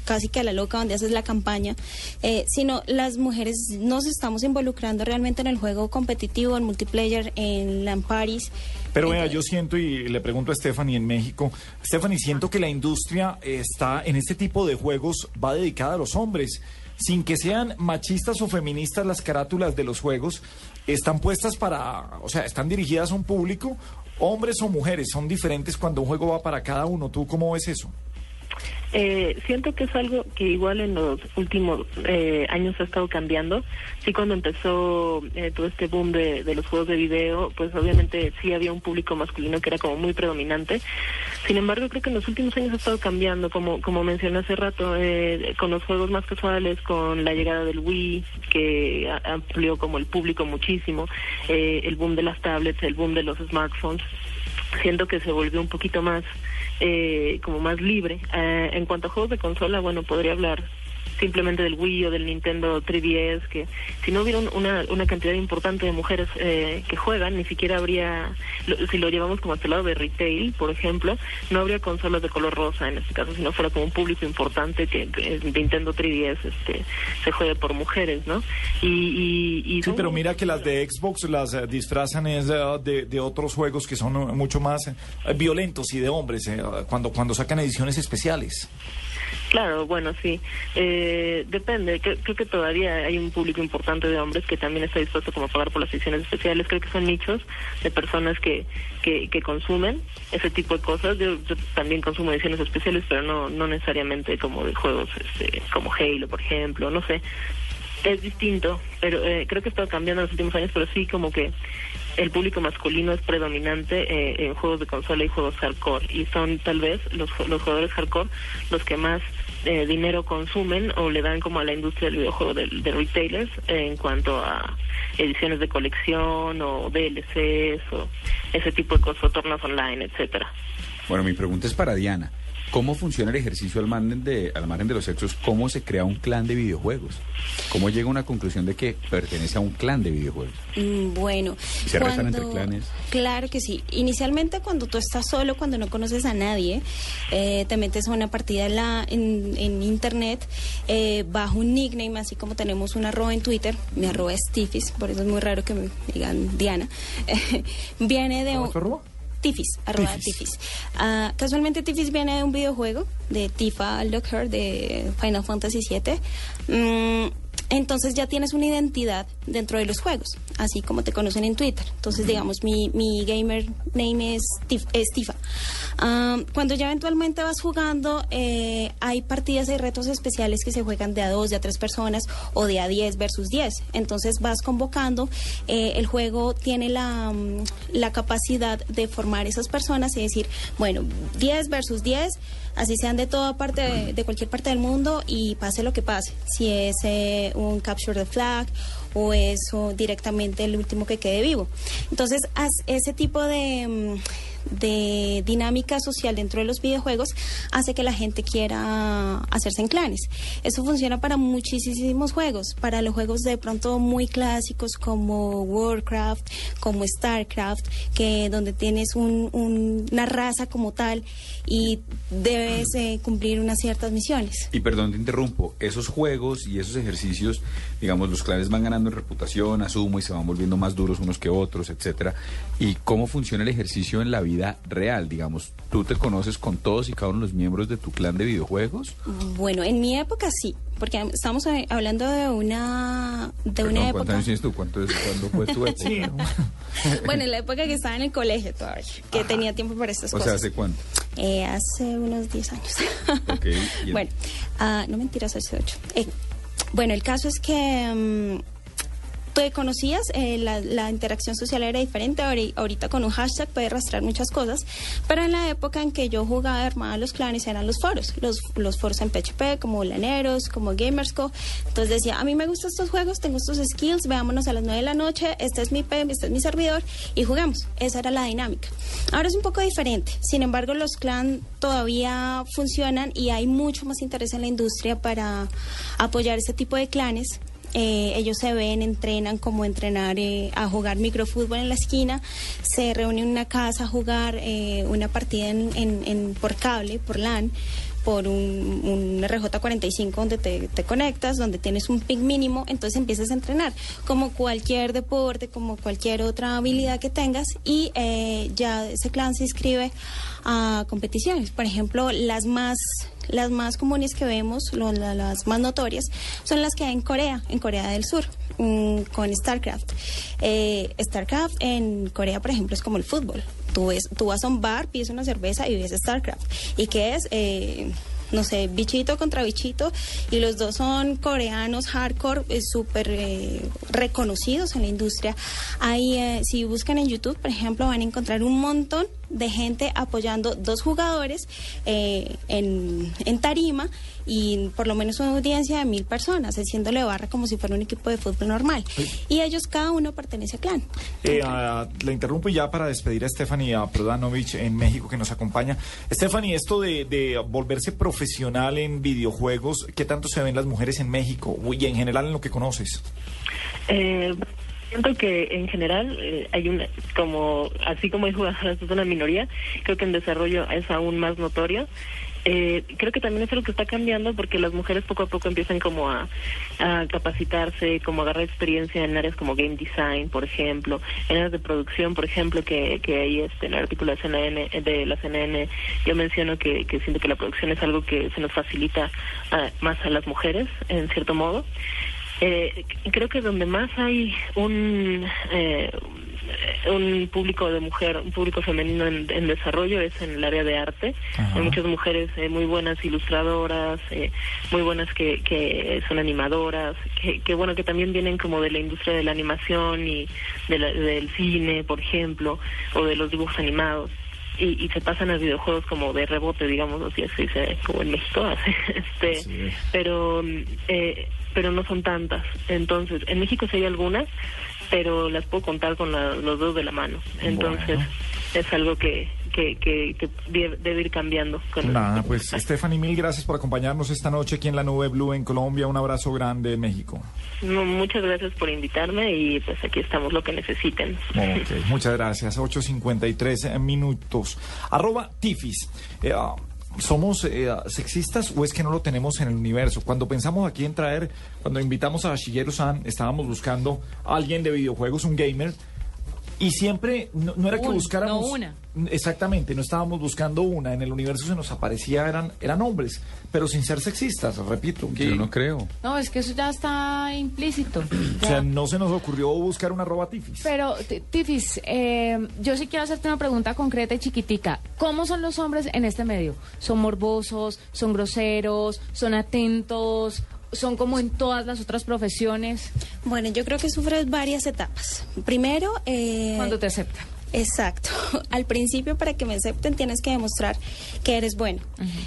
casi que a la loca donde haces la campaña, eh, sino las mujeres nos estamos involucrando realmente en el juego competitivo, en multiplayer, en LAN parties. Pero vea, yo siento y le pregunto a Stephanie en México, Stephanie, siento que la industria está en este tipo de juegos va dedicada a los hombres, sin que sean machistas o feministas las carátulas de los juegos, están puestas para, o sea, están dirigidas a un público, hombres o mujeres, son diferentes cuando un juego va para cada uno. ¿Tú cómo ves eso? Eh, siento que es algo que igual en los últimos eh, años ha estado cambiando. Sí, cuando empezó eh, todo este boom de, de los juegos de video, pues obviamente sí había un público masculino que era como muy predominante. Sin embargo, creo que en los últimos años ha estado cambiando, como como mencioné hace rato, eh, con los juegos más casuales, con la llegada del Wii, que amplió como el público muchísimo, eh, el boom de las tablets, el boom de los smartphones siento que se volvió un poquito más eh, como más libre. Eh, en cuanto a juegos de consola bueno podría hablar simplemente del Wii o del Nintendo 3DS que si no hubiera un- una, una cantidad importante de mujeres eh, que juegan ni siquiera habría lo- si lo llevamos como hasta el lado de retail por ejemplo no habría consolas de color rosa en este caso si no fuera como un público importante que, Nintendo 3DS este se juegue por mujeres no y, y, y Sí, pero mira que las de Xbox las eh, disfrazan es, eh, de, de otros juegos que son eh, mucho más eh, violentos y de hombres, eh, cuando, cuando sacan ediciones especiales. Claro, bueno, sí. Eh, depende. Creo, creo que todavía hay un público importante de hombres que también está dispuesto como a pagar por las ediciones especiales. Creo que son nichos de personas que, que, que consumen ese tipo de cosas. Yo, yo también consumo ediciones especiales, pero no, no necesariamente como de juegos este, como Halo, por ejemplo. No sé. Es distinto, pero eh, creo que ha estado cambiando en los últimos años, pero sí como que el público masculino es predominante eh, en juegos de consola y juegos hardcore y son tal vez los, los jugadores hardcore los que más eh, dinero consumen o le dan como a la industria del videojuego de, retailers en cuanto a ediciones de colección o DLCs o ese tipo de cosas, o torneos online, etcétera. Bueno, mi pregunta es para Diana. ¿Cómo funciona el ejercicio al margen, de, al margen de los sexos? ¿Cómo se crea un clan de videojuegos? ¿Cómo llega a una conclusión de que pertenece a un clan de videojuegos? Mm, Bueno, ¿Y se restan entre clanes? Claro que sí. Inicialmente cuando tú estás solo, cuando no conoces a nadie, eh, te metes a una partida en, la, en, en internet eh, bajo un nickname, así como tenemos un arroba en Twitter, mi arroba es Tifis, por eso es muy raro que me digan Diana. Viene de un... Tifis, arroba Tifis. Ah, casualmente Tifis viene de un videojuego de Tifa Lockhart de Final Fantasy VII. Entonces ya tienes una identidad dentro de los juegos, así como te conocen en Twitter. Entonces, digamos, mi, mi gamer name es, Tif- es Tifa. Ah, cuando ya eventualmente vas jugando, eh, hay partidas y retos especiales que se juegan de a dos, de a tres personas o de a diez versus diez. Entonces vas convocando, eh, el juego tiene la, mm, la capacidad de formar esas personas y decir, bueno, 10 versus 10, así sean de toda parte, de, cualquier parte del mundo y pase lo que pase. Si es eh, un capture the flag o es o directamente el último que quede vivo. Entonces, haz ese tipo de, mm, de dinámica social dentro de los videojuegos hace que la gente quiera hacerse en clanes. Eso funciona para muchísimos juegos, para los juegos de pronto muy clásicos como Warcraft, como Starcraft, que donde tienes un- un- una raza como tal y debes eh, cumplir unas ciertas misiones. Y perdón, te interrumpo, esos juegos y esos ejercicios, digamos, los clanes van ganando en reputación, asumo, y se van volviendo más duros unos que otros, etcétera. ¿Y cómo funciona el ejercicio en la vida real? Digamos, ¿tú te conoces con todos y cada uno de los miembros de tu clan de videojuegos? Bueno, en mi época sí, porque estamos eh, hablando de una de Perdón, una ¿Cuántos época. años tienes tú? ¿Cuánto es, ¿Cuándo fue tu época? Bueno, en la época que estaba en el colegio todavía, que tenía tiempo para estas O sea, cosas. ¿hace cuánto? Eh, hace unos 10 años. Ok, y- bueno, ah, no mentiras, hace 8. bueno, el caso es que mm, te conocías, eh, la, la interacción social era diferente. Ahori- Ahorita con un hashtag puedes rastrear muchas cosas, pero en la época en que yo jugaba armaba los clanes eran los foros, los, los foros en PHP, como Laneros, como Gamersco. Entonces decía, a mí me gustan estos juegos, tengo estos skills, veámonos a las 9 de la noche, este es mi PM, este es mi servidor, y jugamos. Esa era la dinámica. Ahora es un poco diferente. Sin embargo, los clans todavía funcionan y hay mucho más interés en la industria para apoyar este tipo de clanes. Eh, ellos se ven, entrenan como entrenar eh, a jugar microfútbol en la esquina, se reúnen en una casa a jugar eh, una partida en, en- en- por cable, por LAN, por un, un RJ45 donde te, conectas, donde tienes un ping mínimo, entonces empiezas a entrenar, como cualquier deporte, como cualquier otra habilidad que tengas, y eh, ya ese clan se inscribe a competiciones. Por ejemplo, las más las más comunes que vemos, las más notorias, son las que hay en Corea, en Corea del Sur, mm, con StarCraft. Eh, StarCraft en Corea, por ejemplo, es como el fútbol. Tú, ves, tú vas a un bar, pides una cerveza y ves StarCraft. ¿Y qué es? Eh, no sé, bichito contra bichito, y los dos son coreanos hardcore, eh, súper eh, reconocidos en la industria. Ahí, eh, si buscan en YouTube, por ejemplo, van a encontrar un montón de gente apoyando dos jugadores en, en tarima y por lo menos una audiencia de mil personas, haciéndole barra como si fuera un equipo de fútbol normal. Y ellos, cada uno pertenece a clan. Eh, ah, la interrumpo ya para despedir a Stephanie a Prodanovich en México que nos acompaña. Stephanie, esto de, de volverse profesional en videojuegos, ¿qué tanto se ven las mujeres en México y en general en lo que conoces? Eh, siento que en general eh, hay una, como, así como hay jugadoras, es una minoría, creo que en desarrollo es aún más notorio. Eh, creo que también es algo que está cambiando porque las mujeres poco a poco empiezan como a, capacitarse, como a agarrar experiencia en áreas como game design, por ejemplo, en áreas de producción, por ejemplo, que, que ahí este, en el artículo de, CNN, de la CNN yo menciono que, que siento que la producción es algo que se nos facilita más a las mujeres, en cierto modo. Eh, creo que donde más hay un eh, un público de mujer, un público femenino en, en desarrollo es en el área de arte. Hay muchas mujeres eh, muy buenas ilustradoras, eh, muy buenas que, que son animadoras, que, que bueno, que también vienen como de la industria de la animación y de la- del cine, por ejemplo, o de los dibujos animados. Y, y se pasan a videojuegos como de rebote, digamos, así se dice, como en México, este, pero eh, pero no son tantas. Entonces, en México sí hay algunas, pero las puedo contar con la- los dedos de la mano. Entonces, es algo que, que, que, que debe, ir cambiando. Con Nada, pues Stephanie, mil gracias por acompañarnos esta noche aquí en la Nube Blue en Colombia. Un abrazo grande en México. No, muchas gracias por invitarme y pues aquí estamos lo que necesiten. Ok, muchas gracias. 8.53 minutos. Arroba Tifis. Eh, ah, ¿Somos eh, sexistas o es que no lo tenemos en el universo? Cuando pensamos aquí en traer, cuando invitamos a Shigeru San, estábamos buscando a alguien de videojuegos, un gamer, y siempre, no, no era que buscáramos... no una. Exactamente, no estábamos buscando una. En el universo se nos aparecía, eran, eran hombres, pero sin ser sexistas, repito. que- Yo no creo. No, es que eso ya está implícito. O sea, no se nos ocurrió buscar una arroba Tifis. Pero, Tifis, eh, yo sí quiero hacerte una pregunta concreta y chiquitica. ¿Cómo son los hombres en este medio? ¿Son morbosos? ¿Son groseros? ¿Son atentos? ¿Son como en todas las otras profesiones? Bueno, yo creo que sufres varias etapas. Primero, eh, Cuando te aceptan. Exacto. Al principio, para que me acepten, tienes que demostrar que eres bueno.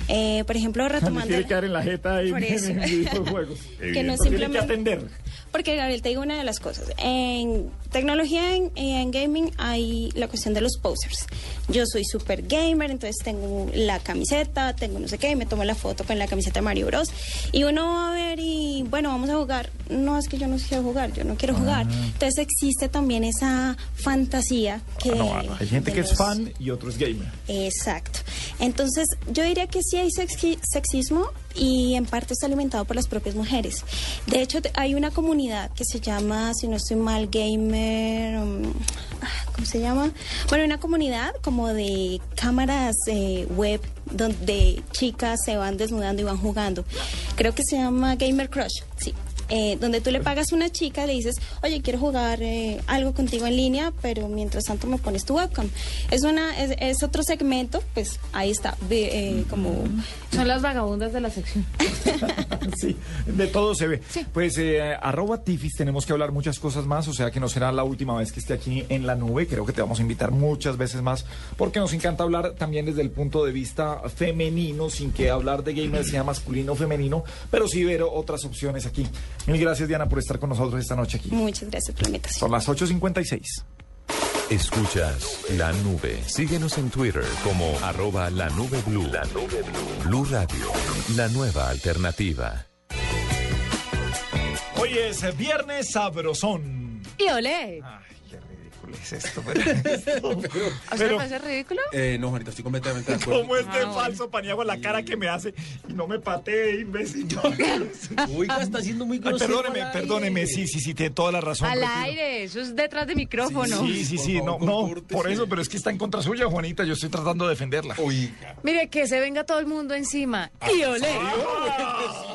Eh, por ejemplo, retomando. Tiene que quedar en la jeta y Por eso. en videojuegos. Que no Tiene que atender. Porque, Gabriel, te digo una de las cosas. En tecnología en, en gaming hay la cuestión de los posers. Yo soy super gamer, entonces tengo la camiseta, tengo no sé qué, y me tomo la foto con la camiseta de Mario Bros. Y uno va a ver y bueno, vamos a jugar. No, es que yo no quiero jugar, yo no quiero jugar. Entonces existe también esa fantasía que... No, hay gente que es fan y otro es gamer. Exacto. Entonces, yo diría que sí hay sexi- sexismo y en parte está alimentado por las propias mujeres. De hecho, hay una comunidad que se llama, si no estoy mal, Gamer... um, ah, ¿Cómo se llama? Bueno, una comunidad como de cámaras eh, web donde chicas se van desnudando y van jugando. Creo que se llama Gamer Crush, sí. Eh, donde tú le pagas a una chica, le dices, oye, quiero jugar eh, algo contigo en línea, pero mientras tanto me pones tu webcam. Es una, es, es otro segmento, pues ahí está, ve, eh, como... Son las vagabundas de la sección. sí, de todo se ve. Pues eh, arroba Tifis, tenemos que hablar muchas cosas más, o sea que no será la última vez que esté aquí en la nube, creo que te vamos a invitar muchas veces más, porque nos encanta hablar también desde el punto de vista femenino, sin que hablar de gamer sea masculino o femenino, pero sí ver otras opciones aquí. Mil gracias Diana por estar con nosotros esta noche aquí. Muchas gracias por la invitación. Son las 8.56. Escuchas la nube. Síguenos en Twitter como arroba la nube blue. La nube blue. Blue Radio, la nueva alternativa. Hoy es viernes sabrosón. Y olé. ¿Qué es esto? Pero, esto- ¿A usted le pero- parece ridículo? Eh, no, Juanita, estoy completamente de acuerdo. ¿Cómo este Ah, bueno. falso paniago la cara que me hace y no me patee, imbécil? Oiga, está siendo muy Ay, grosero. perdóneme, perdóneme, sí, sí, sí, tiene toda la razón. Al prefiero- aire, eso es detrás de micrófono. Sí, sí, sí, no, no, por eso, pero es que está en contra suya, Juanita, yo estoy tratando de defenderla. Oiga. Mire, que se venga todo el mundo encima. Ah, Y olé.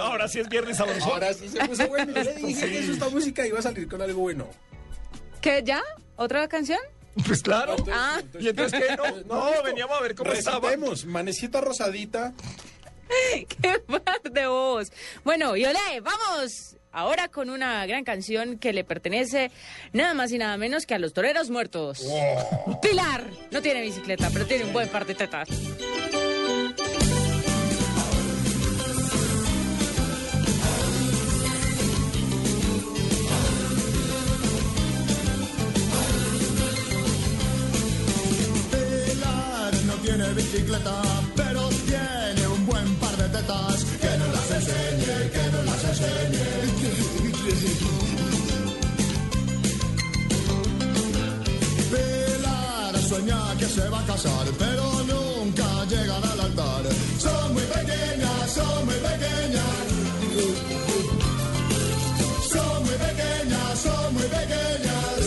Ahora sí es viernes sabroso. Ahora sí se puso bueno. Yo le dije que eso, esta música iba a salir con algo bueno. ¿Qué, ya? ¿Otra canción? Pues claro. Ah. ¿Y entonces qué? No, no, listo. veníamos a ver cómo estaba. Recitemos, manecita rosadita. ¡Qué par de voz! Bueno, y olé, vamos ahora con una gran canción que le pertenece nada más y nada menos que a los toreros muertos. Pilar no tiene bicicleta, pero tiene un buen par de tetas. Pilar no tiene bicicleta, pero tiene un buen par Que se va a casar, pero nunca llegará al altar. Son muy pequeñas, son muy pequeñas. Son muy pequeñas, son muy pequeñas.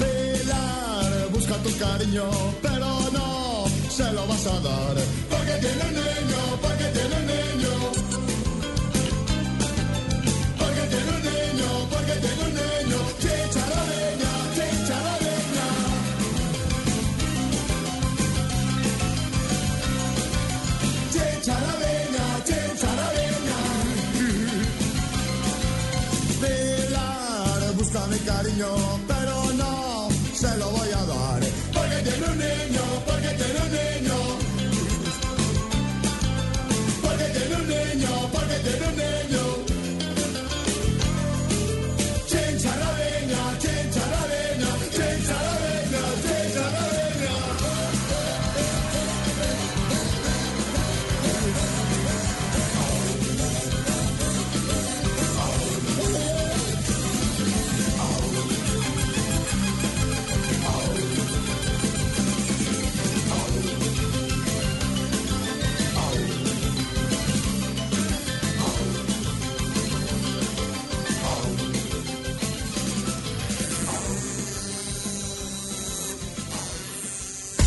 Pilar busca tu cariño, vas a dar.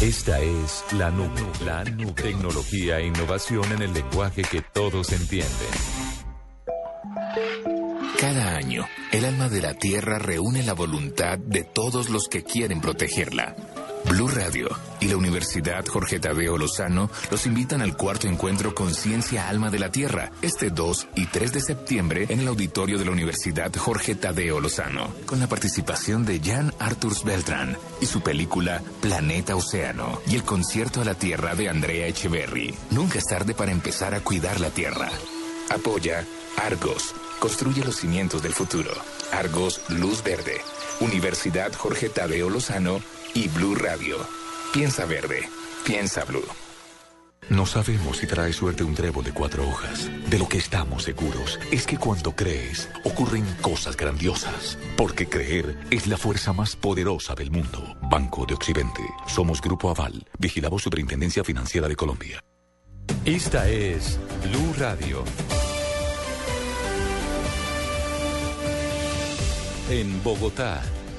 Esta es la nube. La nube. Tecnología e innovación en el lenguaje que todos entienden. Cada año, el alma de la Tierra reúne la voluntad de todos los que quieren protegerla. Blue Radio y la Universidad Jorge Tadeo Lozano los invitan al cuarto encuentro Conciencia Alma de la Tierra, este 2 y 3 de septiembre en el auditorio de la Universidad Jorge Tadeo Lozano, con la participación de Jan Arthurs Beltrán y su película Planeta Océano y el concierto a la Tierra de Andrea Echeverry. Nunca es tarde para empezar a cuidar la Tierra. Apoya Argos. Construye los cimientos del futuro. Argos Luz Verde. Universidad Jorge Tadeo Lozano y Blue Radio. Piensa verde. Piensa Blue. No sabemos si trae suerte un trébol de cuatro hojas. De lo que estamos seguros es que cuando crees, ocurren cosas grandiosas. Porque creer es la fuerza más poderosa del mundo. Banco de Occidente. Somos Grupo Aval. Vigilamos Superintendencia Financiera de Colombia. Esta es Blue Radio. En Bogotá,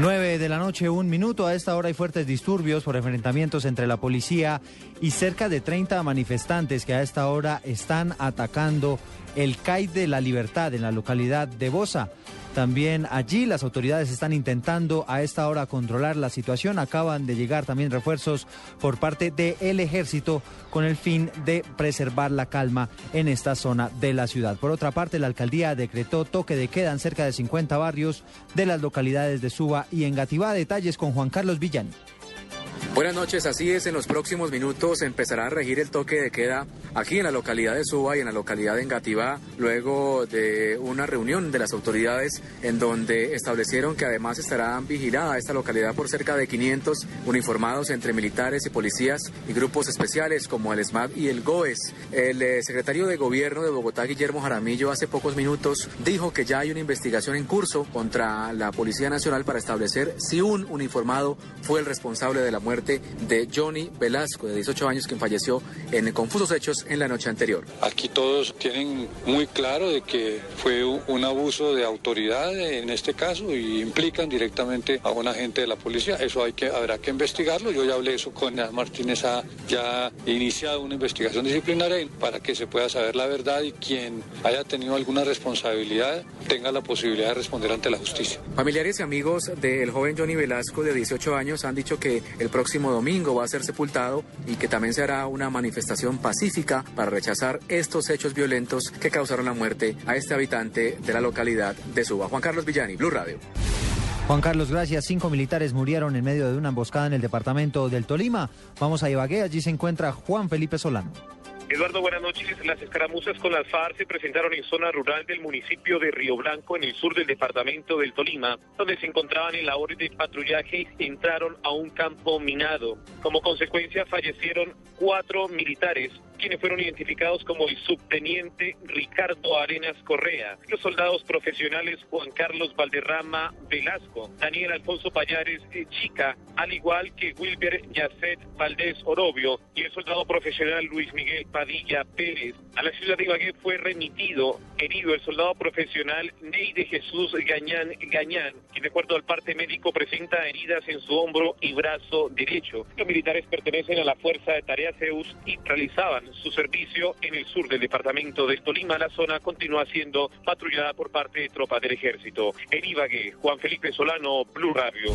9 de la noche, un minuto. A esta hora hay fuertes disturbios por enfrentamientos entre la policía y cerca de 30 manifestantes que a esta hora están atacando el CAI de la Libertad en la localidad de Bosa. También allí las autoridades están intentando a esta hora controlar la situación. Acaban de llegar también refuerzos por parte del ejército con el fin de preservar la calma en esta zona de la ciudad. Por otra parte, la alcaldía decretó toque de queda en cerca de 50 barrios de las localidades de Suba y Engativá. Detalles con Juan Carlos Villani. Buenas noches, así es, en los próximos minutos empezará a regir el toque de queda aquí en la localidad de Suba y en la localidad de Engativá, luego de una reunión de las autoridades en donde establecieron que además estarán vigilada esta localidad por cerca de 500 uniformados entre militares y policías y grupos especiales como el SMAT y el GOES. El eh, secretario de Gobierno de Bogotá, Guillermo Jaramillo, hace pocos minutos dijo que ya hay una investigación en curso contra la Policía Nacional para establecer si un uniformado fue el responsable de la muerte de Johnny Velasco, de 18 años, quien falleció en confusos hechos en la noche anterior. Aquí todos tienen muy claro de que fue un abuso de autoridad en este caso y implican directamente a un agente de la policía. Eso hay que, habrá que investigarlo. Yo ya hablé eso con Martínez, ha ya iniciado una investigación disciplinaria para que se pueda saber la verdad y quien haya tenido alguna responsabilidad tenga la posibilidad de responder ante la justicia. Familiares y amigos del joven Johnny Velasco, de 18 años, han dicho que el próximo domingo va a ser sepultado y que también se hará una manifestación pacífica para rechazar estos hechos violentos que causaron la muerte a este habitante de la localidad de Suba. Juan Carlos Villani, Blue Radio. Juan Carlos, gracias. Cinco militares murieron en medio de una emboscada en el departamento del Tolima. Vamos a Ibagué, allí se encuentra Juan Felipe Solano. Eduardo, buenas noches. Las escaramuzas con las FARC se presentaron en zona rural del municipio de Río Blanco, en el sur del departamento del Tolima, donde se encontraban en labores de patrullaje y entraron a un campo minado. Como consecuencia, fallecieron cuatro militares, quienes fueron identificados como el subteniente Ricardo Arenas Correa, los soldados profesionales Juan Carlos Valderrama Velasco, Daniel Alfonso Payares Chica, al igual que Wilber Yacet Valdés Orobio y el soldado profesional Luis Miguel Padilla Pérez. A la ciudad de Ibagué fue remitido, herido, el soldado profesional Ney de Jesús Gañán Gañán, quien de acuerdo al parte médico presenta heridas en su hombro y brazo derecho. Los militares pertenecen a la Fuerza de Tarea Zeus y realizaban su servicio en el sur del departamento de Tolima. La zona continúa siendo patrullada por parte de tropas del ejército. En Ibagué, Juan Felipe Solano, Blue Radio.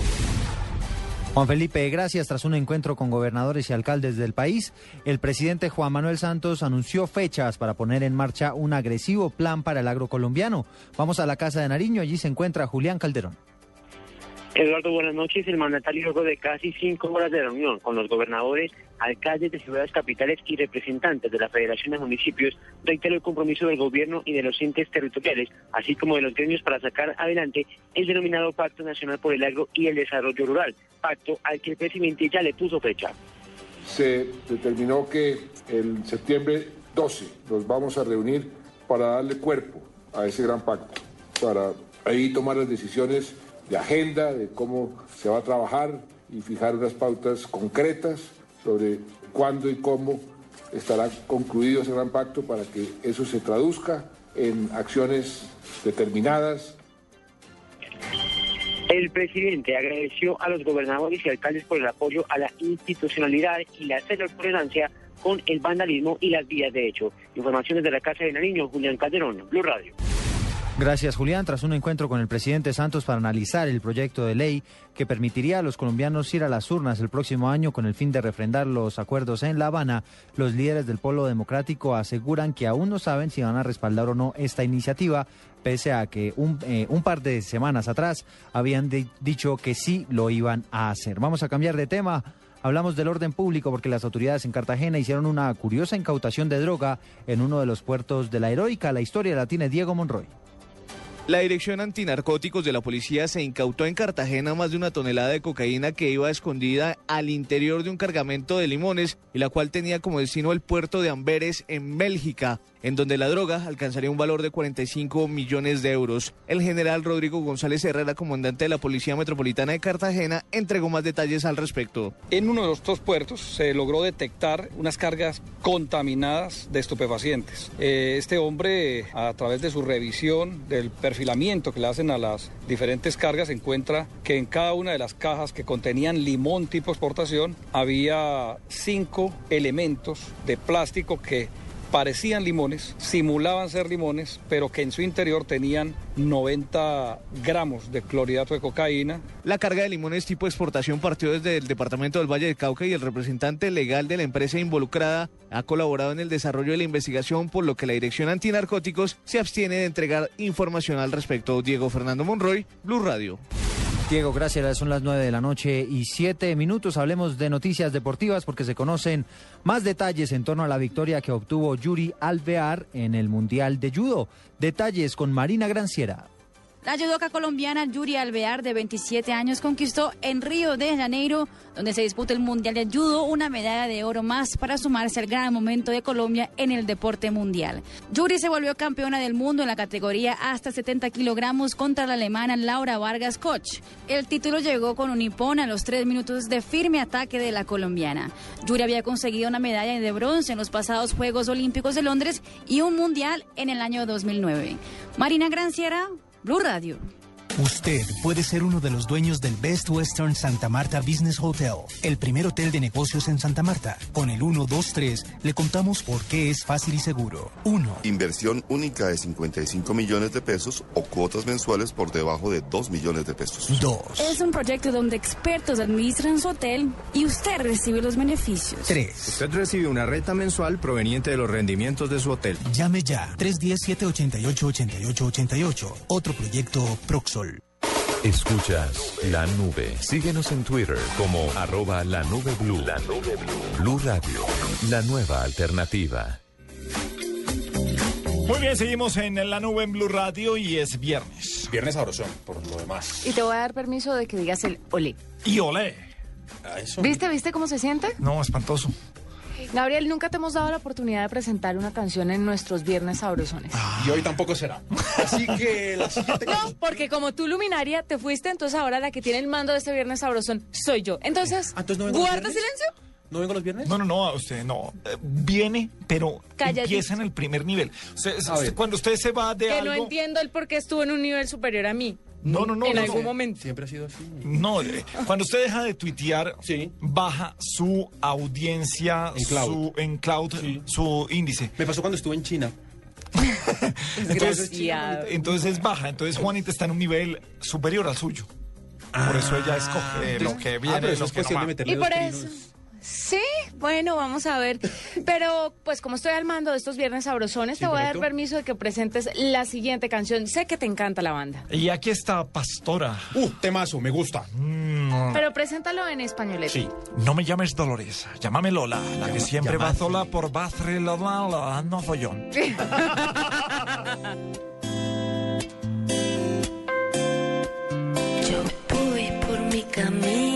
Juan Felipe, gracias. Tras un encuentro con gobernadores y alcaldes del país, el presidente Juan Manuel Santos anunció fechas para poner en marcha un agresivo plan para el agro colombiano. Vamos a la Casa de Nariño, allí se encuentra Julián Calderón. Eduardo, buenas noches. El mandatario luego de casi cinco horas de reunión con los gobernadores, alcaldes de ciudades capitales y representantes de la Federación de Municipios, reiteró el compromiso del gobierno y de los entes territoriales, así como de los gremios para sacar adelante el denominado Pacto Nacional por el Agro y el Desarrollo Rural, pacto al que el presidente ya le puso fecha. Se determinó que el septiembre 12 nos vamos a reunir para darle cuerpo a ese gran pacto, para ahí tomar las decisiones de agenda, de cómo se va a trabajar y fijar unas pautas concretas sobre cuándo y cómo estará concluido ese gran pacto para que eso se traduzca en acciones determinadas. El presidente agradeció a los gobernadores y alcaldes por el apoyo a la institucionalidad y la cero tolerancia con el vandalismo y las vías de hecho. Informaciones de la Casa de Nariño, Julián Calderón, Blue Radio. Gracias, Julián. Tras un encuentro con el presidente Santos para analizar el proyecto de ley que permitiría a los colombianos ir a las urnas el próximo año con el fin de refrendar los acuerdos en La Habana, los líderes del Polo Democrático aseguran que aún no saben si van a respaldar o no esta iniciativa, pese a que un, eh, un par de semanas atrás habían di- dicho que sí lo iban a hacer. Vamos a cambiar de tema. Hablamos del orden público porque las autoridades en Cartagena hicieron una curiosa incautación de droga en uno de los puertos de la Heroica. La historia la tiene Diego Monroy. La Dirección Antinarcóticos de la Policía se incautó en Cartagena más de una tonelada de cocaína que iba escondida al interior de un cargamento de limones y la cual tenía como destino el puerto de Amberes en Bélgica, en donde la droga alcanzaría un valor de 45 millones de euros. El general Rodrigo González Herrera, comandante de la Policía Metropolitana de Cartagena, entregó más detalles al respecto. En uno de los dos puertos se logró detectar unas cargas contaminadas de estupefacientes. Eh, este hombre, a través de su revisión, del que le hacen a las diferentes cargas, encuentra que en cada una de las cajas que contenían limón tipo exportación había cinco elementos de plástico que parecían limones, simulaban ser limones, pero que en su interior tenían 90 gramos de clorhidrato de cocaína. La carga de limones tipo exportación partió desde el departamento del Valle del Cauca y el representante legal de la empresa involucrada ha colaborado en el desarrollo de la investigación, por lo que la Dirección Antinarcóticos se abstiene de entregar información al respecto. Diego Fernando Monroy, Blue Radio. Diego, gracias. Son las nueve de la noche y siete minutos. Hablemos de noticias deportivas porque se conocen más detalles en torno a la victoria que obtuvo Yuri Alvear en el Mundial de Judo. Detalles con Marina Granciera. La judoka colombiana Yuri Alvear, de 27 años, conquistó en Río de Janeiro, donde se disputa el Mundial de Judo, una medalla de oro más para sumarse al gran momento de Colombia en el deporte mundial. Yuri se volvió campeona del mundo en la categoría hasta 70 kilogramos contra la alemana Laura Vargas Koch. El título llegó con un hipón a los tres minutos de firme ataque de la colombiana. Yuri había conseguido una medalla de bronce en los pasados Juegos Olímpicos de Londres y un Mundial en el año 2009. Marina Granciera, Blue Radio. Usted puede ser uno de los dueños del Best Western Santa Marta Business Hotel, el primer hotel de negocios en Santa Marta. Con el 123 le contamos por qué es fácil y seguro. 1. Inversión única de 55 millones de pesos o cuotas mensuales por debajo de 2 millones de pesos. 2. Es un proyecto donde expertos administran su hotel y usted recibe los beneficios. 3. Usted recibe una renta mensual proveniente de los rendimientos de su hotel. Llame ya 310-788-8888. Otro proyecto Proxol. Escuchas la nube. Síguenos en Twitter como arroba la nube blue. La nube blue. Blue Radio, la nueva alternativa. Muy bien, seguimos en la nube en Blue Radio y es viernes. Viernes sabrosón, por lo demás. Y te voy a dar permiso de que digas el olé. Y olé. ¿Viste, viste cómo se siente? No, espantoso. Gabriel, nunca te hemos dado la oportunidad de presentar una canción en nuestros viernes sabrosones. Y hoy tampoco será. Así que la siguiente No, porque como tú, luminaria, te fuiste, entonces ahora la que tiene el mando de este viernes sabrosón soy yo. Entonces, Ah, entonces no vengo los ¿guarda viernes? silencio? ¿No vengo los viernes? No, no, no, usted no. Eh, Viene, pero Calladito. empieza en el primer nivel. Usted- A ver. cuando usted se va de Que algo... no entiendo el por qué estuvo en un nivel superior a mí. No, no, no. En algún no. momento. Siempre ha sido así. No, eh, cuando usted deja de tuitear, baja su audiencia en cloud, su, en su índice. Me pasó cuando estuve en China. entonces, entonces baja. Entonces Juanita está en un nivel superior al suyo. Por ah. eso ella escoge lo que viene. Ah, pero eso es que de y por eso. Sí, bueno, vamos a ver. Pero pues como estoy armando de estos viernes sabrosones, te voy a dar permiso de que presentes la siguiente canción. Sé que te encanta la banda. Y aquí está Pastora. Uh, temazo, me gusta. Mm. Pero preséntalo en español. Sí. No me llames Dolores, llámame Lola, la que siempre va sola por Batre, la, la, la, no follón. Yo voy por mi camino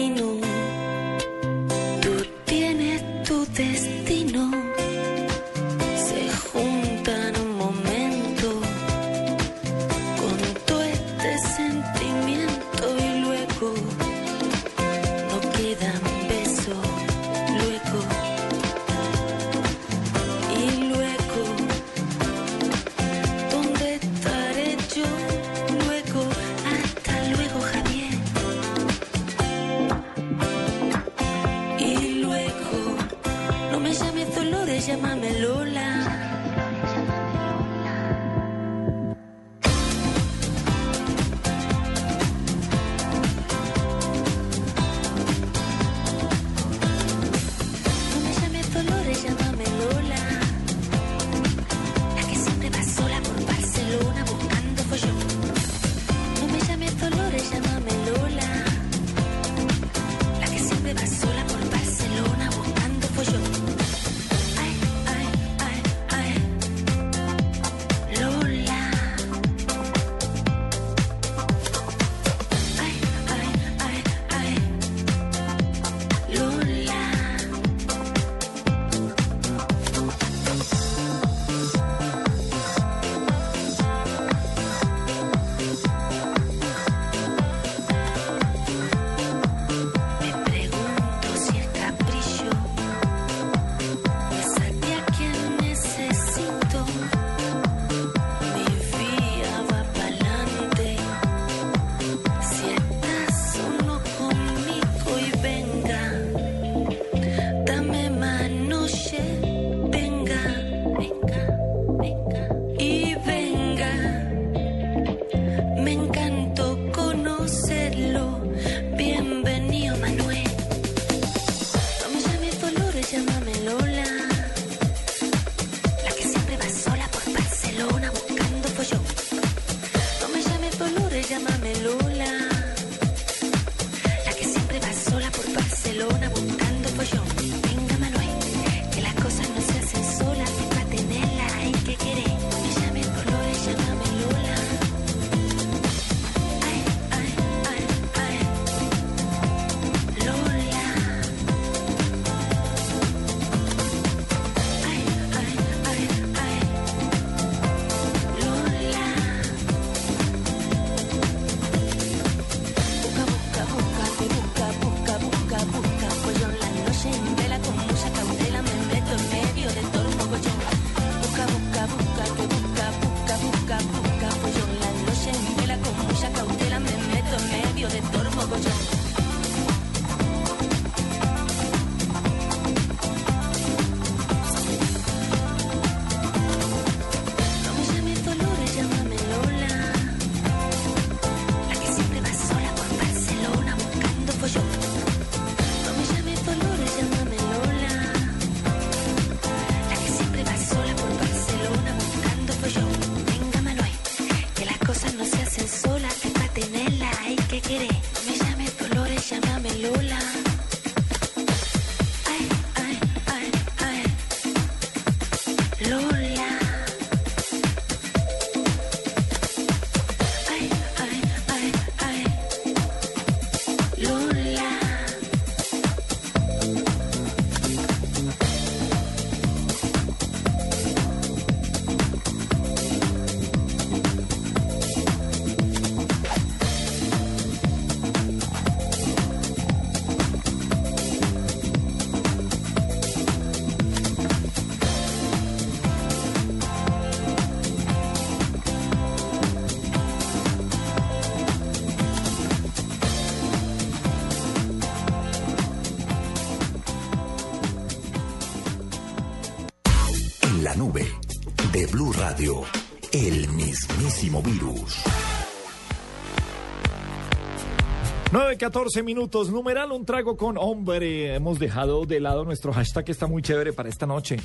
14 minutos, numeral un trago con hombre. Hemos dejado de lado nuestro hashtag que está muy chévere para esta noche.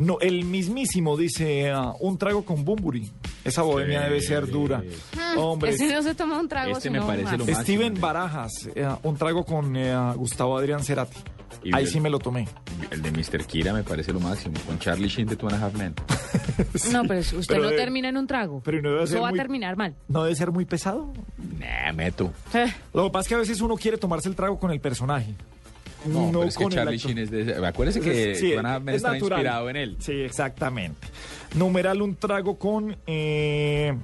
No, el mismísimo dice ah, un trago con Bumburi. Esa bohemia debe ser dura. Hombre, Ese no se toma un trago, Este me parece lo. Steven Barajas, eh, un trago con eh, Gustavo Adrián Cerati. Y Ahí el- sí me lo tomé. El de Mr. Kira me parece lo máximo. Con Charlie Sheen de Two and a Half Men. No, pero usted Pero no debe- termina en un trago. pero no debe Eso ser va muy- a terminar mal. ¿No debe ser muy pesado? Nah, meto. Eh, Lo que pasa es que a veces uno quiere tomarse el trago con el personaje. No, pero es que Charlie. Sheen es de... Acuérdese que Sí, Two and a Half Men es está natural. inspirado en él. Sí, exactamente. Numeral un trago con eh,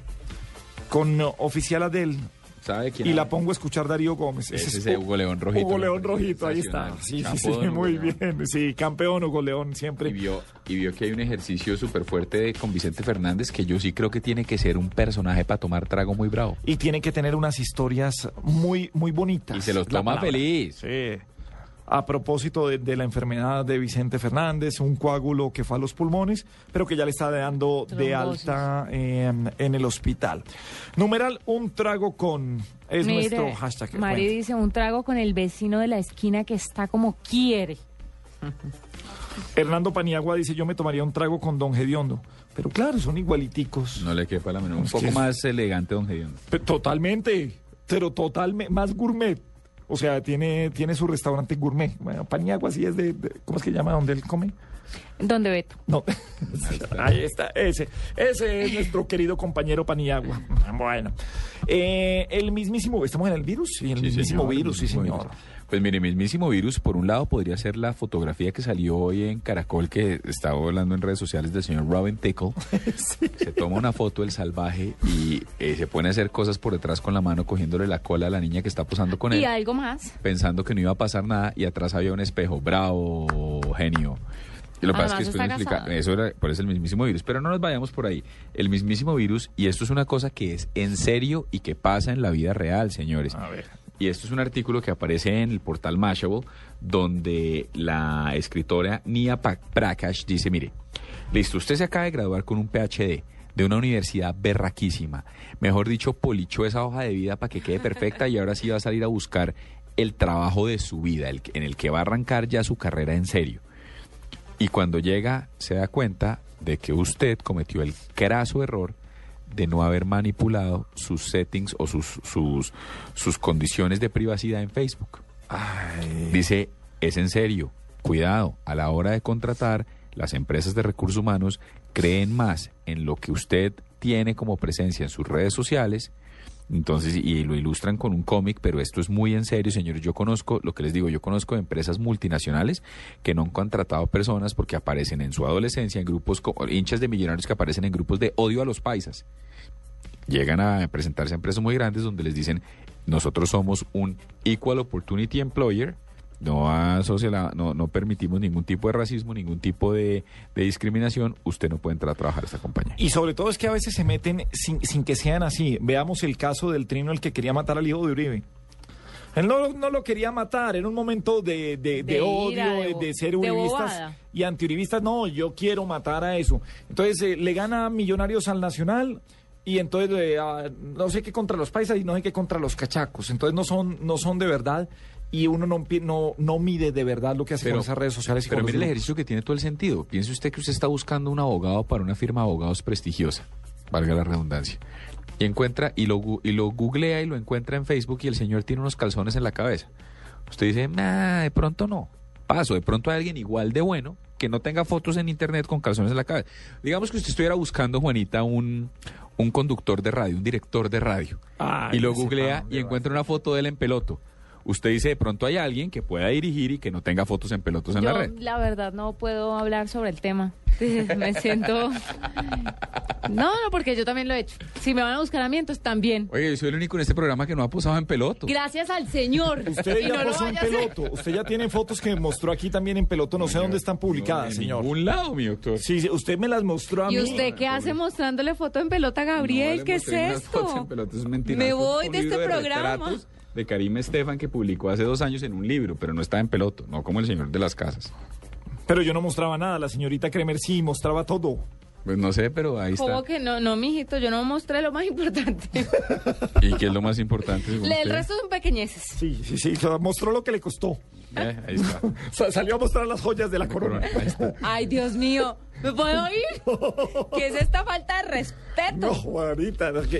con eh, oficial Adel. ¿Sabe quién Y la pongo a escuchar Darío Gómez. Ese es Hugo León Rojito. Hugo León Rojito, ahí está. Sí, sí, sí, Hugo muy León. bien. Sí, campeón Hugo León siempre. Y vio, y vio que hay un ejercicio súper fuerte de- con Vicente Fernández que yo sí creo que tiene que ser un personaje para tomar trago muy bravo. Y tiene que tener unas historias muy, muy bonitas. Y se los toma feliz. Sí. A propósito de, de la enfermedad de Vicente Fernández, un coágulo que fue a los pulmones, pero que ya le está dando de alta eh, en el hospital. Numeral, un trago con... Es mire, nuestro hashtag. Mari Cuente. dice un trago con el vecino de la esquina que está como quiere. Hernando Paniagua dice, yo me tomaría un trago con Don Gediondo. Pero claro, son igualiticos. No le quepa la menor. Un poco más elegante, don Gediondo. Totalmente, pero totalmente, más gourmet. O sea, tiene, tiene su restaurante gourmet. Bueno, Paniagua sí es de, ¿cómo es que llama? ¿Dónde él come? Donde Beto. No, ahí está, ese, ese es nuestro querido compañero Paniagua. Bueno, eh, el mismísimo, estamos en el virus, sí, el Sí, mismísimo señor, virus, sí mismísimo señor. virus. Pues mire, mismísimo virus, por un lado podría ser la fotografía que salió hoy en Caracol, que estaba hablando en redes sociales del señor Robin Tickle. Se toma una foto del salvaje y eh, se pone a hacer cosas por detrás con la mano, cogiéndole la cola a la niña que está posando con él. Y algo más. pensando que no iba a pasar nada y atrás había un espejo. Bravo, genio. Y lo que pasa es que Además, después me está explica, casado. eso era, por eso el mismísimo virus, pero no nos vayamos por ahí. El mismísimo virus, y esto es una cosa que es en serio y que pasa en la vida real, señores. A ver. Y esto es un artículo que aparece en el portal Mashable, donde la escritora Nia Prakash dice, mire, listo, usted se acaba de graduar con un PhD de una universidad berraquísima. Mejor dicho, polichó esa hoja de vida para que quede perfecta y ahora sí va a salir a buscar el trabajo de su vida, el, en el que va a arrancar ya su carrera en serio. Y cuando llega, se da cuenta de que usted cometió el craso error de no haber manipulado sus settings o sus, sus, sus condiciones de privacidad en Facebook. Dice, es en serio, cuidado, a la hora de contratar, las empresas de recursos humanos creen más en lo que usted tiene como presencia en sus redes sociales. Entonces, y lo ilustran con un cómic, pero esto es muy en serio, señores. Yo conozco, lo que les digo, yo conozco empresas multinacionales que no han contratado personas porque aparecen en su adolescencia en grupos, hinchas de millonarios que aparecen en grupos de odio a los paisas llegan a presentarse a empresas muy grandes donde les dicen, nosotros somos un Equal Opportunity Employer, no, asocia la- no, no permitimos ningún tipo de racismo, ningún tipo de, de discriminación, usted no puede entrar a trabajar a esta compañía. Y sobre todo es que a veces se meten sin, sin que sean así. Veamos el caso del trino el que quería matar al hijo de Uribe. Él no, no lo quería matar, era un momento de, de, de De odio, ira, de ser uribistas y antiuribistas. No, yo quiero matar a eso. Entonces eh, le gana Millonarios al Nacional y entonces eh, no sé qué contra los paisas y no sé qué contra los cachacos. Entonces no son, no son de verdad y uno no, no, no mide de verdad lo que hace con esas redes sociales. y pero con mire el ejercicio que tiene todo el sentido. Piense usted que usted está buscando un abogado para una firma de abogados prestigiosa, valga la redundancia. Y encuentra, y lo, y lo googlea y lo encuentra en Facebook y el señor tiene unos calzones en la cabeza. Usted dice, nah, de pronto no. Paso, de pronto hay alguien igual de bueno que no tenga fotos en internet con calzones en la cabeza. Digamos que usted estuviera buscando, Juanita, un, un conductor de radio, un director de radio. Ay, y lo googlea y encuentra una foto de él en peloto. Usted dice, de pronto hay alguien que pueda dirigir y que no tenga fotos en pelotos en Yo, la red. la verdad, no puedo hablar sobre el tema. Me siento... No, no, porque yo también lo he hecho. Si me van a buscar a mí, entonces también. Oye, yo soy el único en este programa que no ha posado en peloto. Gracias al Señor. Usted Y ya no lo posó en peloto. Usted ya tiene fotos que mostró aquí también en peloto. No sé dónde están publicadas, en señor. ningún lado, mi doctor. Sí, sí, usted me las mostró a ¿Y mí. usted qué hace mostrándole foto en pelota a Gabriel? No, ¿Qué es fotos en esto? pelotas, es mentira. Me Esto voy de este programa. retratos De Karim Estefan que publicó hace dos años en un libro, pero no estaba en peloto, no como el señor de las casas. Pero yo no mostraba nada. La señorita Kremer sí mostraba todo. Pues no sé, pero ahí está. ¿Cómo que no? No, mijito, yo no mostré lo más importante. ¿Y qué es lo más importante? el usted? resto son pequeñeces. Sí, sí, sí, mostró lo que le costó. Eh, ahí está. Sa- Salió a mostrar las joyas de la corona. Ahí está. Ay, Dios mío, ¿me puedo ir? ¿Qué es esta falta de respeto? No, Juanita, no, ese,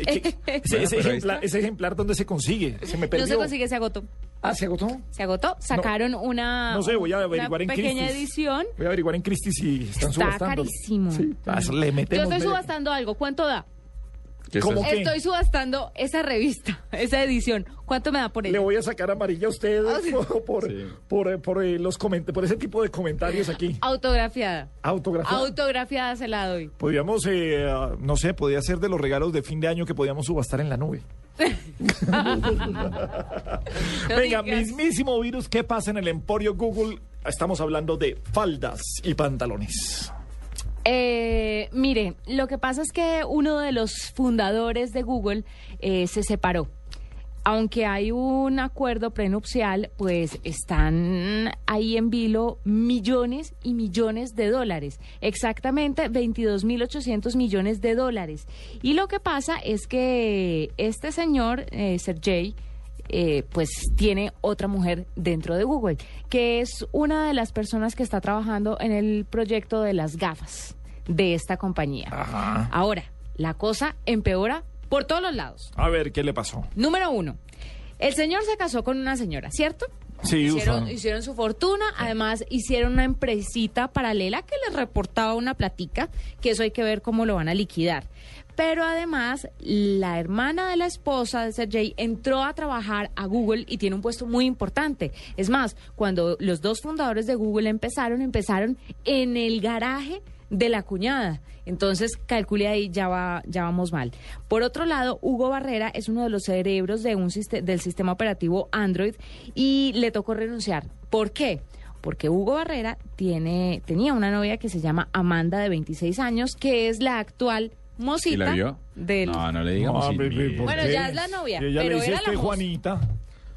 ahí ejemplar, ese ejemplar, ¿dónde se consigue? Se me perdió. No se consigue, se agotó. Ah, ¿se agotó? Se agotó. Sacaron una, No sé, voy a una averiguar en pequeña Christie's. edición. Voy a averiguar en Christie si están Está subastando. carísimo. Sí, ah, le Yo metemos estoy medio- subastando algo. ¿Cuánto da? ¿Qué ¿Cómo estás- qué? Estoy subastando esa revista, esa edición. ¿Cuánto me da por Le ella? voy a sacar amarilla a usted Ah, sí. por, por, por, eh, por, eh, los coment- por ese tipo de comentarios aquí. Autografiada. Autografiado. Autografiada se la doy. Podríamos, eh, no sé, podría ser de los regalos de fin de año que podíamos subastar en la nube. Venga, mismísimo virus, ¿qué pasa en el Emporio Google? Estamos hablando de faldas y pantalones. Eh, mire, lo que pasa es que uno de los fundadores de Google eh, se separó. Aunque hay un acuerdo prenupcial, pues están ahí en vilo millones y millones de dólares. Exactamente 22.800 millones de dólares. Y lo que pasa es que este señor, eh, Sergey, eh, pues tiene otra mujer dentro de Google, que es una de las personas que está trabajando en el proyecto de las gafas de esta compañía. Ahora, la cosa empeora por todos los lados. A ver, ¿qué le pasó? Número uno, el señor se casó con una señora, ¿cierto? Sí, hicieron, hicieron su fortuna, además hicieron una empresita paralela que les reportaba una platica, que eso hay que ver cómo lo van a liquidar. Pero además, la hermana de la esposa de Sergey entró a trabajar a Google y tiene un puesto muy importante. Es más, cuando los dos fundadores de Google empezaron, empezaron en el garaje de la cuñada. Entonces, calcule ahí, ya, va, ya vamos mal. Por otro lado, Hugo Barrera es uno de los cerebros de un del sistema operativo Android y le tocó renunciar. ¿Por qué? Porque Hugo Barrera tiene, tenía una novia que se llama Amanda, de 26 años, que es la actual ¿Y mosita la vio? del... No, no le digamos. No, sin baby, miedo. ¿por Bueno, qué? ya es la novia, Y ella pero le dice era este la moza. Juanita.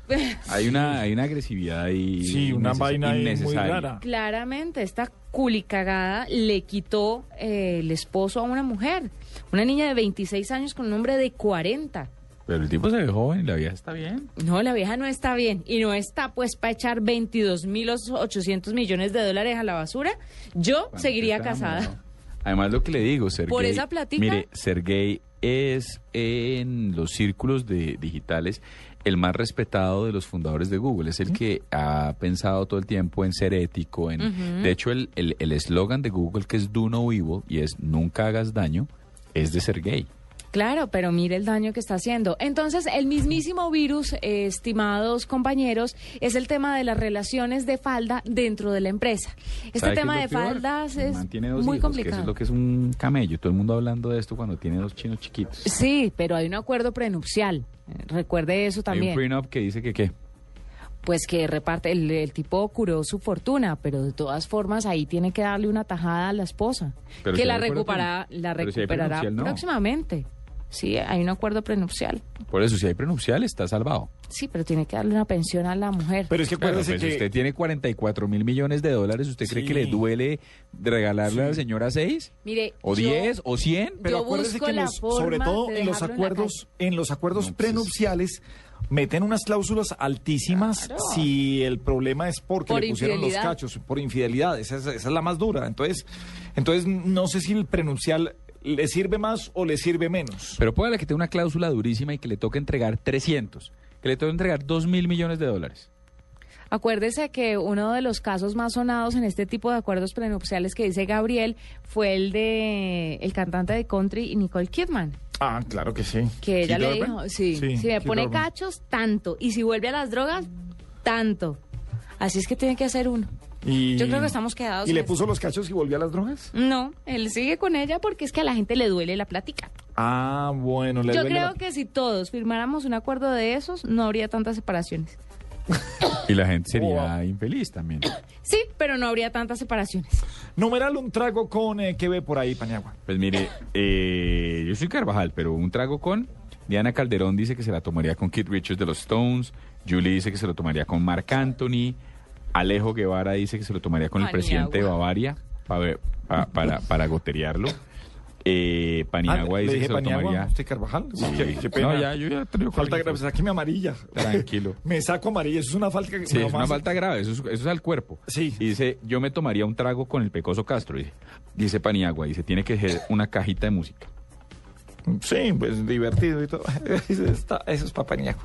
Hay una, hay una agresividad ahí. Sí, una vaina ahí muy innecesaria. rara. Claramente, esta culicagada le quitó eh, el esposo a una mujer, una niña de 26 años con un hombre de 40. Pero el tipo se ve joven y la vieja está bien. No, la vieja no está bien y no está pues para echar 22.800 millones de dólares a la basura. Yo seguiría casada. Además, lo que le digo, Sergey. Por esa platica. Mire, Sergey es en los círculos de digitales el más respetado de los fundadores de Google. Es el que ha pensado todo el tiempo en ser ético. En. De hecho, el el- el eslogan de Google, que es Do No Evil y es Nunca hagas daño, es de Sergey. Claro, pero mire el daño que está haciendo. Entonces, el mismísimo virus, eh, estimados compañeros, es el tema de las relaciones de falda dentro de la empresa. Este ¿Sabe qué tema de es lo peor? faldas es dos muy hijos, que eso complicado. es lo que es un camello. Todo el mundo hablando de esto cuando tiene dos chinos chiquitos. Sí, pero hay un acuerdo prenupcial. Eh, Recuerde eso Hay un también. prenup que dice que qué. Pues que reparte, el, el tipo curó su fortuna, pero de todas formas ahí tiene que darle una tajada a la esposa, Pero que si la recuperará, la recuperará próximamente. Sí, hay un acuerdo prenupcial. Por eso, si hay prenupcial, está salvado. Sí, pero tiene que darle una pensión a la mujer. Pero es que Claro, acuérdese pues, que... usted tiene 44 mil millones de dólares, ¿usted cree que le duele regalarle a la señora 6? Mire, ¿O yo- 10? ¿O 100? Pero acuérdese que los- sobre todo de en los en acuerdos, en, los acuerdos No, pues, prenupciales meten unas cláusulas altísimas Claro. si el problema es porque Por le pusieron los cachos por infidelidad. Esa es, esa es la más dura. Entonces, entonces no sé si el prenupcial le sirve más o le sirve menos. Pero puede que tenga una cláusula durísima y que le toque entregar 300, que le toque entregar 2 mil millones de dólares. Acuérdese que uno de los casos más sonados en este tipo de acuerdos prenupciales que dice Gabriel fue el de el cantante de country Nicole Kidman. Ah, claro que sí. Que ella le Urban. dijo, sí, Sí, si me Keith pone Urban. cachos, tanto. Y si vuelve a las drogas, tanto. Así es que tiene que hacer uno. Y- Yo creo que estamos quedados ¿Y le puso los cachos y volvió a las drogas? No, él sigue con ella porque es que a la gente le duele la plática. Ah, bueno. Le Yo duele creo la- que si todos firmáramos un acuerdo de esos, no habría tantas separaciones. Y la gente sería infeliz también. Sí, pero no habría tantas separaciones. Numeral un trago con... eh, ¿Qué ve por ahí, Paniagua? Pues mire, eh, yo soy Carvajal, pero un trago con... Diana Calderón dice que se la tomaría con Keith Richards de los Stones. Julie dice que se lo tomaría con Marc Anthony. Alejo Guevara dice que se lo tomaría con el Paniagua. presidente de Bavaria pa ver- pa- para, para goterearlo. Eh, Paniagua Ah, dice que se lo Paniagua, tomaría. ¿usted Carvajal? Sí. Qué- qué pena. No, ya, yo ya he tenido Falta grave, sáqueme amarilla. Tranquilo. Me saco amarilla, eso es una falta que Sí, me es una más- falta grave, eso es, eso es al cuerpo. Sí. Y dice, yo me tomaría un trago con el Pecoso Castro, dice, dice Paniagua, dice, tiene que ser una cajita de música. Sí, pues divertido y todo. Eso, está- eso es papañaco.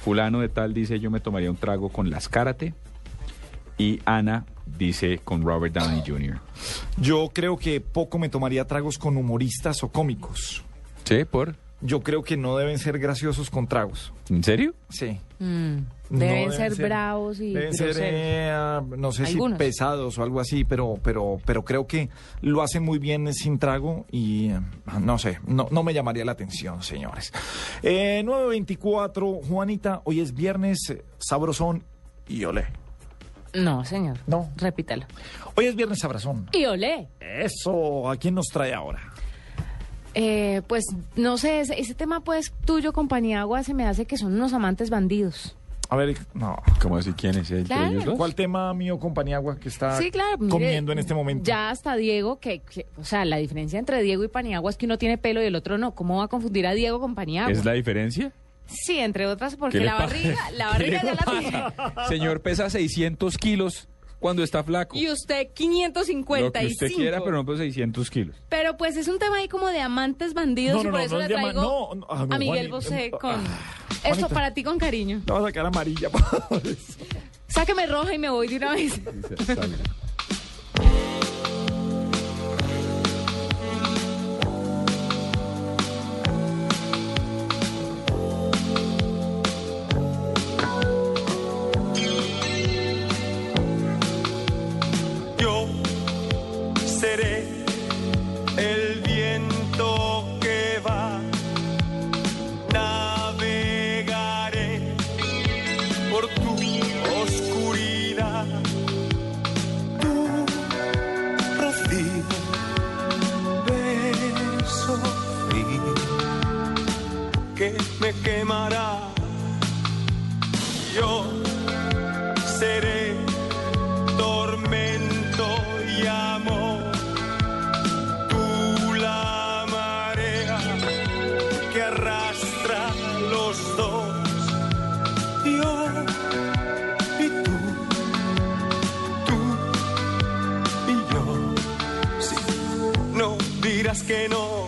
Fulano de tal dice, yo me tomaría un trago con las Karate. Y Ana dice, con Robert Downey Jr. Yo creo que poco me tomaría tragos con humoristas o cómicos. ¿Sí? ¿Por? Yo creo que no deben ser graciosos con tragos. ¿En serio? Sí. Mm, No deben ser bravos y Deben ser, eh, no sé Algunos. si pesados o algo así, pero, pero, pero creo que lo hacen muy bien sin trago y eh, no sé, no, no me llamaría la atención, señores. Eh, 924, Juanita, hoy es viernes, eh, sabrosón y olé. No, señor. No. Repítalo. Hoy es viernes sabrosón. Y olé. Eso, ¿a quién nos trae ahora? Eh, pues no sé, ese, ese tema pues tuyo, compañía agua, se me hace que son unos amantes bandidos. A ver, no. ¿Cómo así quién es el Claro. ellos dos? ¿Cuál tema mío, compañía agua, que está Sí, claro. mire, comiendo en este momento? Ya hasta Diego, que, que- o sea, la diferencia entre Diego y Paniagua es que uno tiene pelo y el otro no. ¿Cómo va a confundir a Diego con Paniagua? ¿Es la diferencia? Sí, entre otras porque ¿Qué le la barriga, la ¿Qué barriga ya la tiene. Señor pesa 600 kilos cuando está flaco. Y usted Lo 555. que usted quiera, pero no pesa 600 kilos. Pero pues es un tema ahí como de amantes bandidos No, y por no, eso no le traigo no, no, ah, no, a Miguel Bosé ah, con... Juanita. Esto para ti con cariño. Voy a sacar amarilla. Sáqueme roja y me voy de una vez. Me quemará. Yo seré tormento y amor. Tú la marea que arrastra los dos. Yo y tú, tú y yo. Sí, no dirás que no.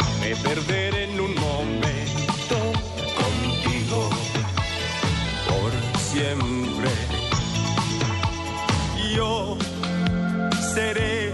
Me perderé en un momento contigo por siempre. Yo seré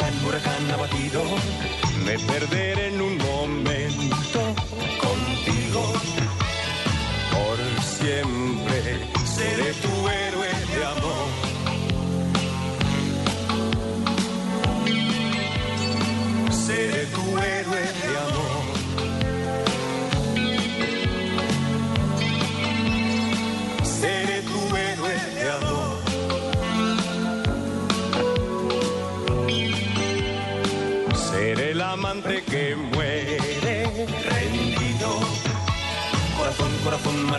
Huracán, huracán abatido. Me perderé en un momento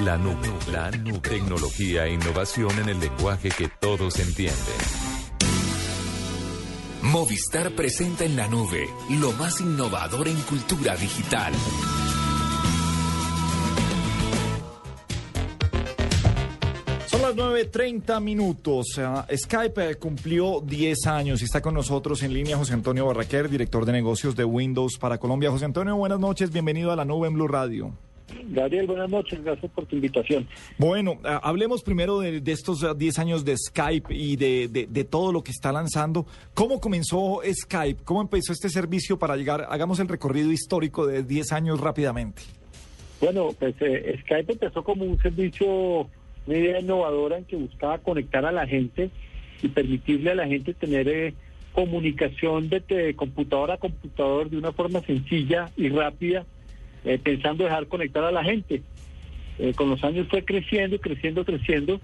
la nube, la nube. Tecnología e innovación en el lenguaje que todos entienden. Movistar presenta en la nube lo más innovador en cultura digital. Son las 9.30 minutos. Ah, Skype eh, cumplió 10 años y está con nosotros en línea José Antonio Barraquer, director de negocios de Windows para Colombia. José Antonio, buenas noches, bienvenido a la nube en Blue Radio. Gabriel, buenas noches, gracias por tu invitación. Bueno, ah, hablemos primero de, de estos ah, 10 años de Skype y de, de- de todo lo que está lanzando. ¿Cómo comenzó Skype? ¿Cómo empezó este servicio para llegar? Hagamos el recorrido histórico de 10 años rápidamente. Bueno, pues eh, Skype empezó como un servicio, una idea innovadora en que buscaba conectar a la gente y permitirle a la gente tener eh, comunicación de, de computador a computador de una forma sencilla y rápida, eh, pensando dejar conectar a la gente. Eh, con los años fue creciendo, creciendo, creciendo,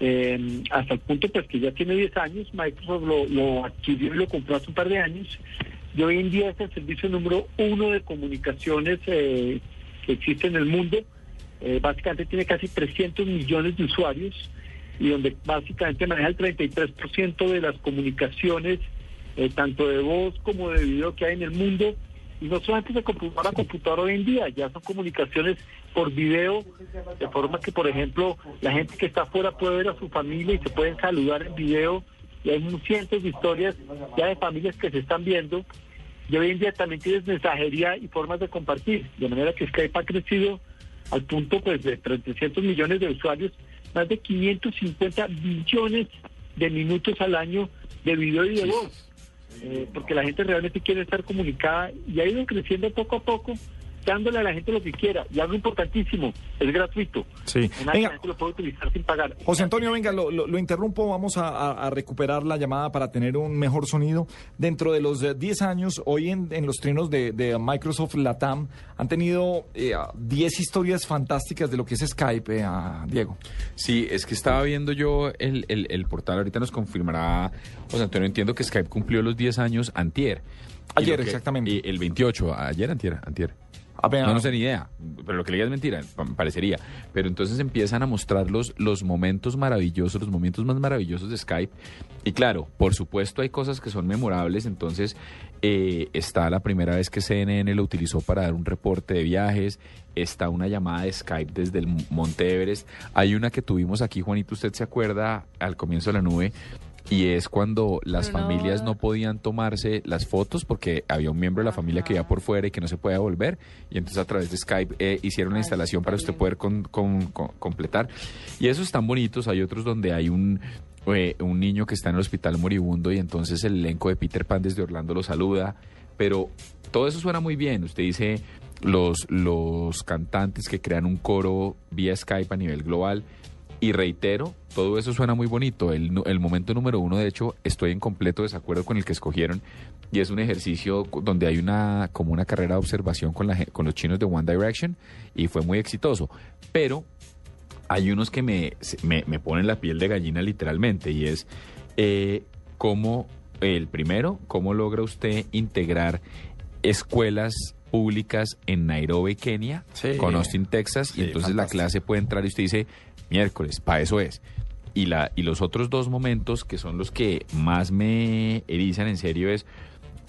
eh, hasta el punto pues que ya tiene 10 años, Microsoft lo, lo adquirió y lo compró hace un par de años, y hoy en día es el servicio número uno de comunicaciones eh, que existe en el mundo. Básicamente tiene casi 300 millones de usuarios y donde básicamente maneja el 33% de las comunicaciones, tanto de voz como de video que hay en el mundo. Y no solamente de computador a computador hoy en día, ya son comunicaciones por video, de forma que, por ejemplo, la gente que está afuera puede ver a su familia y se pueden saludar en video. Y hay cientos de historias ya de familias que se están viendo. Y hoy en día también tienes mensajería y formas de compartir, de manera que Skype ha crecido al punto pues de 300 millones de usuarios, más de 550 billones de minutos al año de video y de voz, Eh, porque la gente realmente quiere estar comunicada y ha ido creciendo poco a poco, dándole a la gente lo que quiera. Y algo importantísimo, es gratuito. Sí. Venga. gente lo puede utilizar sin pagar. José Antonio, venga, lo, lo- lo interrumpo, vamos a, a- a recuperar la llamada para tener un mejor sonido. Dentro de los eh, 10 años, hoy en, en los trinos de, de Microsoft Latam, han tenido eh, 10 historias fantásticas de lo que es Skype, eh, a Diego. Sí, es que estaba viendo yo el, el- el portal, ahorita nos confirmará José Antonio, entiendo que Skype cumplió los 10 años antier. Ayer, que- exactamente. y el 28, ayer antier, antier. Apenas- No, no sé ni idea, pero lo que le diga es mentira, pa- parecería. Pero entonces empiezan a mostrar los, los momentos maravillosos, los momentos más maravillosos de Skype. Y claro, por supuesto hay cosas que son memorables, entonces eh, está la primera vez que CNN lo utilizó para dar un reporte de viajes, está una llamada de Skype desde el Monte Everest, hay una que tuvimos aquí, Juanito, usted se acuerda al comienzo de la nube, y es cuando las no- familias no podían tomarse las fotos porque había un miembro de la familia que iba por fuera y que no se podía volver y entonces a través de Skype eh, hicieron la instalación para usted poder con- con- con- completar. Y esos están bonitos hay otros donde hay un eh, un niño que está en el hospital moribundo y entonces el elenco de Peter Pan desde Orlando lo saluda. Pero todo eso suena muy bien. Usted dice los los cantantes que crean un coro vía Skype a nivel global y reitero, todo eso suena muy bonito. El, momento número uno, de hecho, estoy en completo desacuerdo con el que escogieron. Y es un ejercicio donde hay una como una carrera de observación con, la, con los chinos de One Direction y fue muy exitoso. Pero hay unos que me, me, me ponen la piel de gallina literalmente y es eh, cómo, el primero, cómo logra usted integrar escuelas públicas en Nairobi, Kenia, Sí. con Austin, Texas, y entonces la clase puede entrar y usted dice, miércoles, para eso es. Y, la, y los otros dos momentos que son los que más me erizan en serio es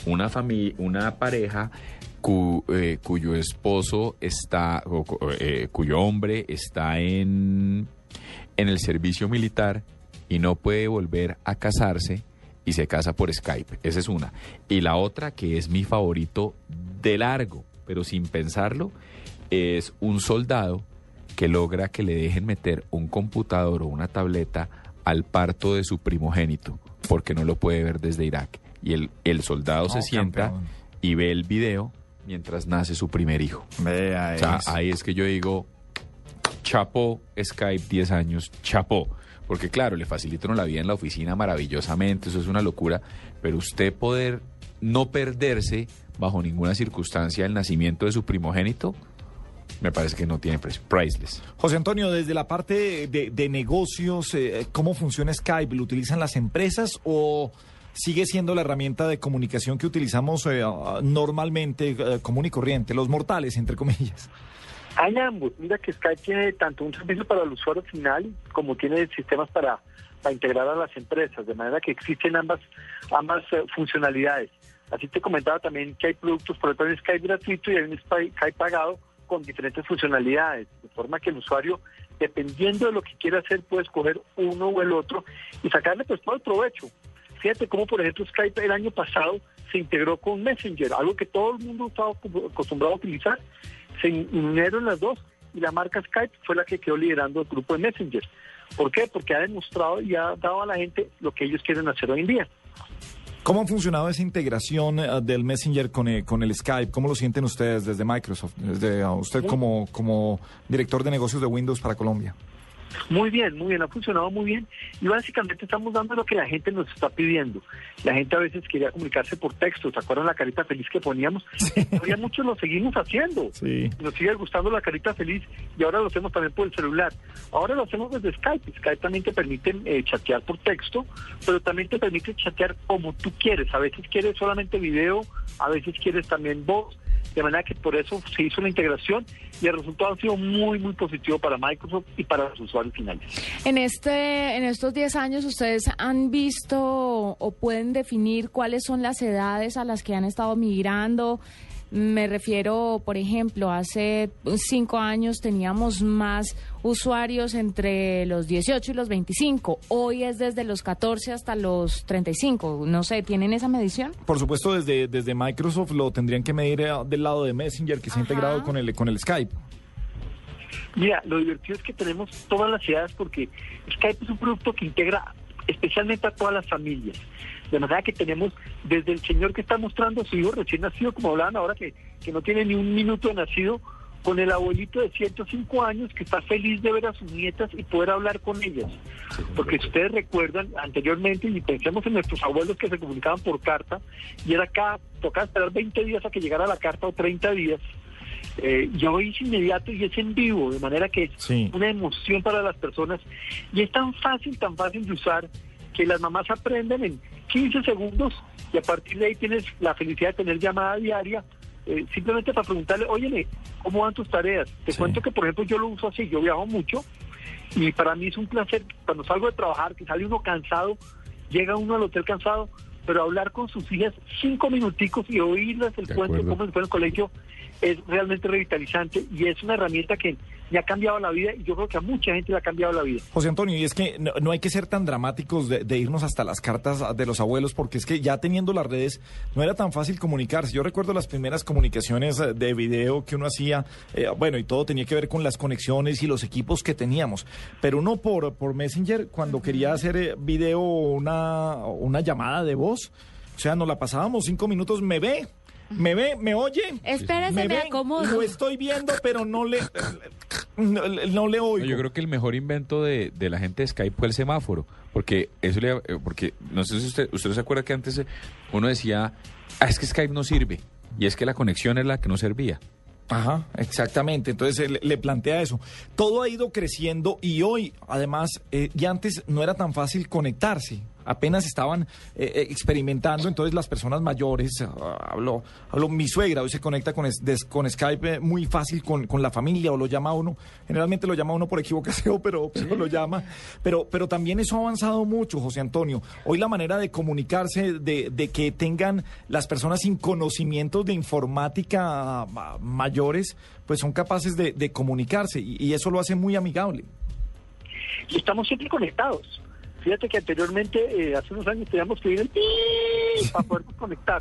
una familia, una pareja eh, cuyo esposo está, o eh, cuyo hombre está en, en el servicio militar y no puede volver a casarse y se casa por Skype. Esa es una. Y la otra, que es mi favorito de largo, pero sin pensarlo, es un soldado que logra que le dejen meter un computador o una tableta al parto de su primogénito, porque no lo puede ver desde Irak. Y el, el soldado se sienta campeón. y ve el video mientras nace su primer hijo. Vea O sea, ahí es que yo digo, chapo Skype 10 años, chapo. Porque claro, le facilita uno la vida en la oficina maravillosamente, eso es una locura, pero usted poder no perderse bajo ninguna circunstancia el nacimiento de su primogénito, me parece que no tiene precio. Priceless. José Antonio, desde la parte de, de negocios, eh, ¿cómo funciona Skype? ¿Lo utilizan las empresas o sigue siendo la herramienta de comunicación que utilizamos eh, normalmente, eh, común y corriente, los mortales, entre comillas? Hay ambos. Mira que Skype tiene tanto un servicio para el usuario final como tiene sistemas para, para integrar a las empresas, de manera que existen ambas, ambas eh, funcionalidades. Así te comentaba también que hay productos, por ejemplo, hay un Skype gratuito y hay un Sky- Skype pagado con diferentes funcionalidades, de forma que el usuario, dependiendo de lo que quiera hacer, puede escoger uno o el otro y sacarle pues todo el provecho. Fíjate cómo, por ejemplo, Skype el año pasado se integró con Messenger, algo que todo el mundo estaba acostumbrado a utilizar. Se unieron las dos y la marca Skype fue la que quedó liderando el grupo de Messenger. ¿Por qué? Porque ha demostrado y ha dado a la gente lo que ellos quieren hacer hoy en día. ¿Cómo ha funcionado esa integración eh, del Messenger con, eh, con el Skype? ¿Cómo lo sienten ustedes desde Microsoft, desde usted como, como director de negocios de Windows para Colombia? Muy bien, muy bien, ha funcionado muy bien y básicamente estamos dando lo que la gente nos está pidiendo. La gente a veces quería comunicarse por texto, ¿se acuerdan la carita feliz que poníamos? Todavía muchos lo seguimos haciendo. Sí. Nos sigue gustando la carita feliz y ahora lo hacemos también por el celular. Ahora lo hacemos desde Skype. Skype también te permite eh, chatear por texto, pero también te permite chatear como tú quieres. A veces quieres solamente video, a veces quieres también voz. De manera que por eso se hizo la integración y el resultado ha sido muy, muy positivo para Microsoft y para los usuarios finales. En este, en estos 10 años, ustedes han visto o pueden definir cuáles son las edades a las que han estado migrando. Me refiero, por ejemplo, hace cinco años teníamos más usuarios entre los 18 y los 25. Hoy es desde los 14 hasta los 35. No sé, ¿tienen esa medición? Por supuesto, desde, desde Microsoft lo tendrían que medir eh, del lado de Messenger, que se ha integrado con el, con el Skype. Mira, lo divertido es que tenemos todas las edades porque Skype es un producto que integra especialmente a todas las familias. De manera que tenemos desde el señor que está mostrando a su hijo recién nacido, como hablaban ahora, que, que no tiene ni un minuto de nacido, con el abuelito de 105 años que está feliz de ver a sus nietas y poder hablar con ellas. Porque si ustedes recuerdan anteriormente, y pensemos en nuestros abuelos que se comunicaban por carta, y era acá, tocaba esperar 20 días a que llegara la carta o 30 días, eh, y hoy es inmediato y es en vivo, de manera que es Sí. una emoción para las personas. Y es tan fácil, tan fácil de usar, que las mamás aprenden en 15 segundos y a partir de ahí tienes la felicidad de tener llamada diaria. eh, simplemente para preguntarle, óyeme, ¿cómo van tus tareas? Te cuento que, por ejemplo, yo lo uso así, yo viajo mucho y para mí es un placer, cuando salgo de trabajar, que sale uno cansado, llega uno al hotel cansado, pero hablar con sus hijas cinco minuticos y oírles el De cuento, acuerdo. cómo les fue en el colegio, es realmente revitalizante y es una herramienta que me ha cambiado la vida y yo creo que a mucha gente le ha cambiado la vida. José Antonio, y es que no, no hay que ser tan dramáticos de, de irnos hasta las cartas de los abuelos, porque es que ya teniendo las redes no era tan fácil comunicarse. Yo recuerdo las primeras comunicaciones eh, de video que uno hacía, eh, bueno, y todo tenía que ver con las conexiones y los equipos que teníamos. Pero uno por, por Messenger, cuando quería hacer eh, video o una, una llamada de voz, o sea, nos la pasábamos cinco minutos, me ve. ¿Me ve? ¿Me oye? Espérese, me acomodo. Lo estoy viendo, pero no le, no, no le oigo. Yo creo que el mejor invento de, de la gente de Skype fue el semáforo, porque eso le, eh, porque no sé si usted, usted se acuerda que antes eh, uno decía, ah, es que Skype no sirve, y es que la conexión es la que no servía. Ajá, exactamente. Entonces él le plantea eso. Todo ha ido creciendo y hoy, además, eh, y antes no era tan fácil conectarse. Apenas estaban eh, eh, experimentando, entonces las personas mayores, ah, hablo, hablo, mi suegra hoy se conecta con, es- des- con Skype eh, muy fácil con, con la familia o lo llama a uno, generalmente lo llama a uno por equivocación, pero, pero lo llama. Pero, pero también eso ha avanzado mucho, José Antonio. Hoy la manera de comunicarse, de, de que tengan las personas sin conocimientos de informática ah, mayores, pues son capaces de, de comunicarse y, y eso lo hace muy amigable. y estamos siempre conectados. Fíjate que anteriormente, eh, hace unos años, teníamos que ir el pi para poder conectar,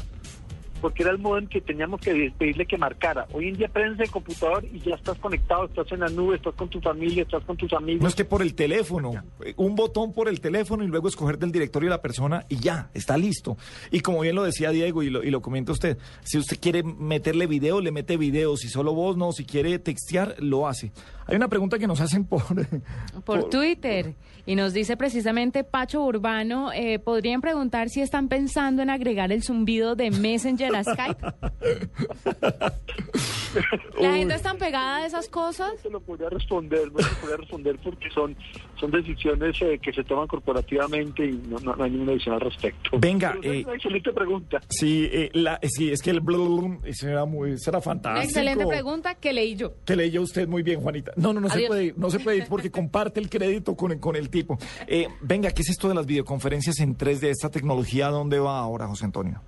porque era el modo en que teníamos que pedirle que marcara. Hoy en día prendes el computador y ya estás conectado, estás en la nube, estás con tu familia, estás con tus amigos. No es que por el teléfono, un botón por el teléfono y luego escoger del directorio de la persona y ya, está listo. Y como bien lo decía Diego y lo, y lo comenta usted, si usted quiere meterle video, le mete video, si solo voz no, si quiere textear, lo hace. Hay una pregunta que nos hacen por... por Twitter y nos dice precisamente Pacho Urbano, eh, ¿podrían preguntar si están pensando en agregar el zumbido de Messenger a Skype? La gente es tan pegada a esas cosas. No se lo podría responder, no se lo podría responder porque son, son decisiones eh, que se toman corporativamente y no, no- no hay ninguna decisión al respecto. Venga, Pero es eh, una excelente pregunta. Sí, eh, la, sí, es que el blum, ese era muy, ese era Una fantástico. excelente pregunta que leí yo. Que leyó usted muy bien, Juanita. No, no, no se puede ir, no se puede ir porque comparte el crédito con, el- con el tipo. Eh, venga, ¿qué es esto de las videoconferencias en 3D? ¿Esta tecnología dónde va ahora, José Antonio?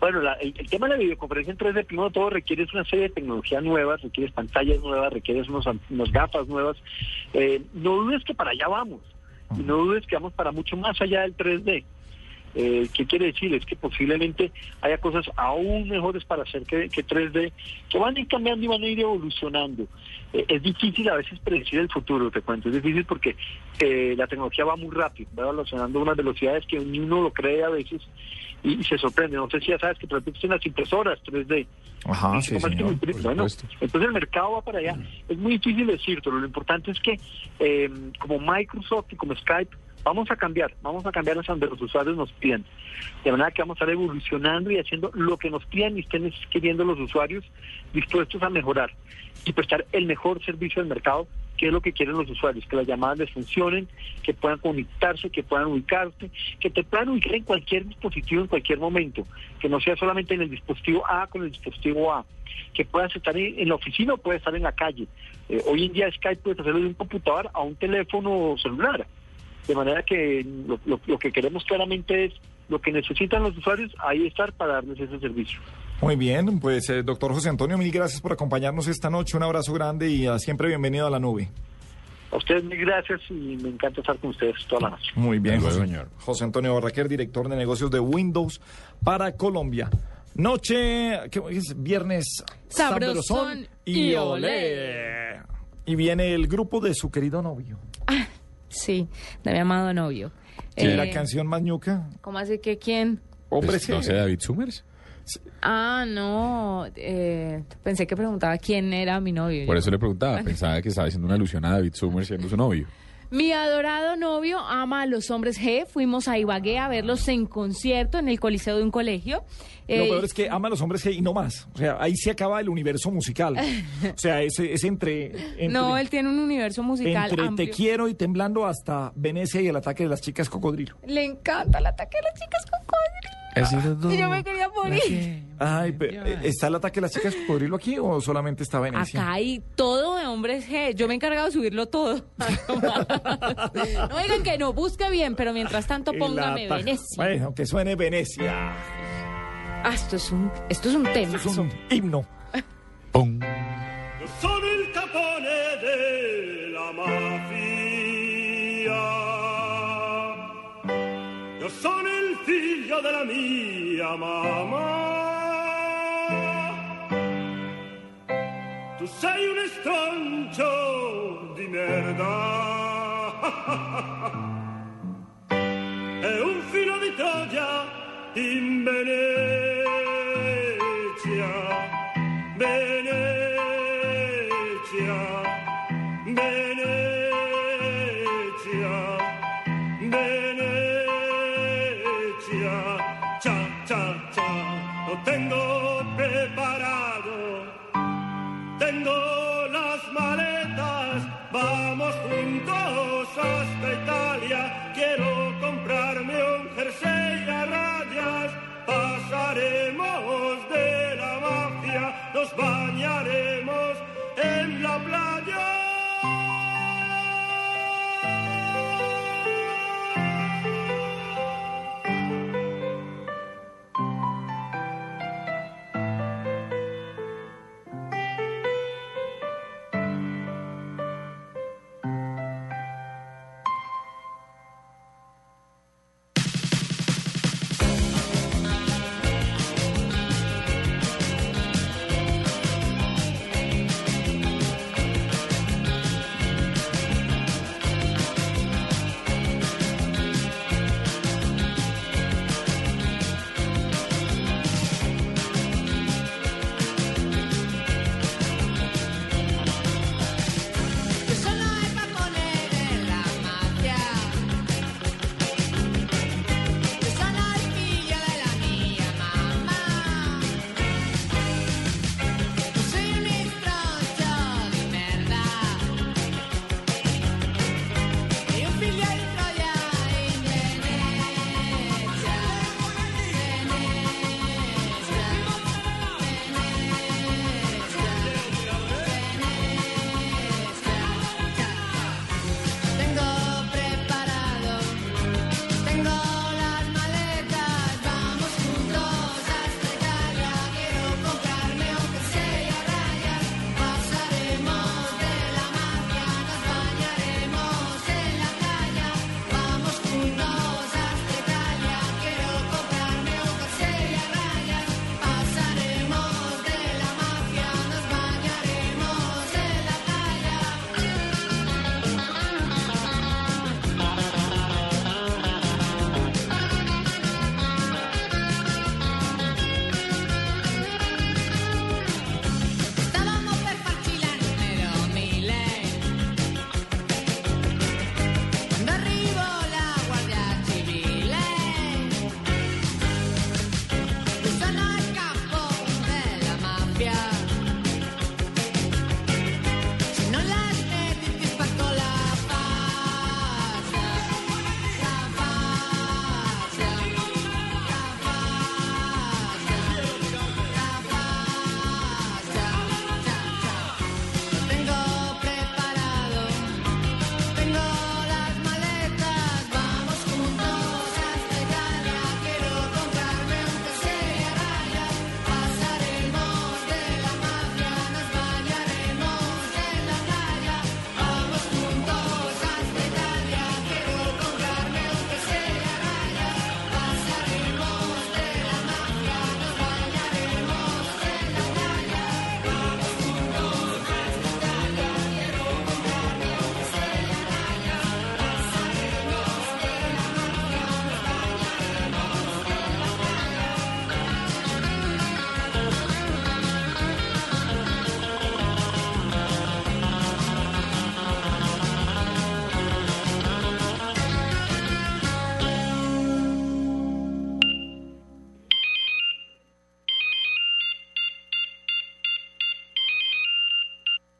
Bueno, la- el, el tema de la videoconferencia en 3D, primero todo, requiere una serie de tecnologías nuevas, requiere pantallas nuevas, requiere unos, unos gafas nuevas. Eh, no dudes que para allá vamos, no dudes que vamos para mucho más allá del 3D. Eh, ¿Qué quiere decir? Es que posiblemente haya cosas aún mejores para hacer que, que 3D, que van a ir cambiando y van a ir evolucionando. Eh, es difícil a veces predecir el futuro, te cuento. Es difícil porque eh, la tecnología va muy rápido, va evolucionando a unas velocidades que ni uno lo cree a veces y, y se sorprende. No sé si ya sabes que existen las impresoras 3D. Ajá, sí, que señor, muy- bueno, entonces el mercado va para allá. Es muy difícil decirlo. Lo importante es que eh, como Microsoft y como Skype vamos a cambiar, vamos a cambiar hasta donde los usuarios nos piden. De manera que vamos a estar evolucionando y haciendo lo que nos pidan y estén queriendo los usuarios dispuestos a mejorar y prestar el mejor servicio del mercado, que es lo que quieren los usuarios, que las llamadas les funcionen, que puedan conectarse, que puedan ubicarse, que te puedan ubicar en cualquier dispositivo en cualquier momento, que no sea solamente en el dispositivo A con el dispositivo A, que puedas estar en, la oficina o puedes estar en la calle. Eh, hoy en día Skype puedes hacerlo de un computador a un teléfono celular. De manera que lo- lo que queremos claramente es lo que necesitan los usuarios, ahí estar para darles ese servicio. Muy bien, pues eh, doctor José Antonio, mil gracias por acompañarnos esta noche. Un abrazo grande y ah, siempre bienvenido a la nube. A ustedes mil gracias y me encanta estar con ustedes toda la noche. Muy bien, luego, José, Antonio Barraquer, director de negocios de Windows para Colombia. Noche, ¿qué es? Viernes Sabrosón y olé. Y viene el grupo de su querido novio. Sí, de mi amado novio. ¿Quién Eh, la canción más ñuca? ¿Cómo así que quién? Hombre, Pues, no sí. sé, David Summers. Ah, no. eh, pensé que preguntaba quién era mi novio. Por Yo- eso le preguntaba, pensaba que estaba haciendo una alusión a David Summers siendo su novio. Mi adorado novio ama a los hombres G. Fuimos a Ibagué a verlos en concierto en el coliseo de un colegio. Lo Eh, peor es que ama a los hombres que y no más. O sea, ahí se acaba el universo musical. O sea, es, es entre, entre, no, él tiene un universo musical entre amplio. Te quiero y temblando hasta Venecia y el ataque de las chicas cocodrilo. Le encanta el ataque de las chicas cocodrilo. Y yo me quería morir. Ay, pe- eh, ¿está el ataque de las chicas cocodrilo aquí o solamente está Venecia? Acá hay todo de hombres G. Yo me he encargado de subirlo todo. no digan que no, busque bien, pero mientras tanto El póngame Venecia. Bueno, que suene Venecia. Ah, esto es un, esto es un tema. Esto es un himno. Io sono il capone della mafia. Io sono il figlio della mia mamma. Tu sei un estroncio di merda. E un filo di Troia in Venezia.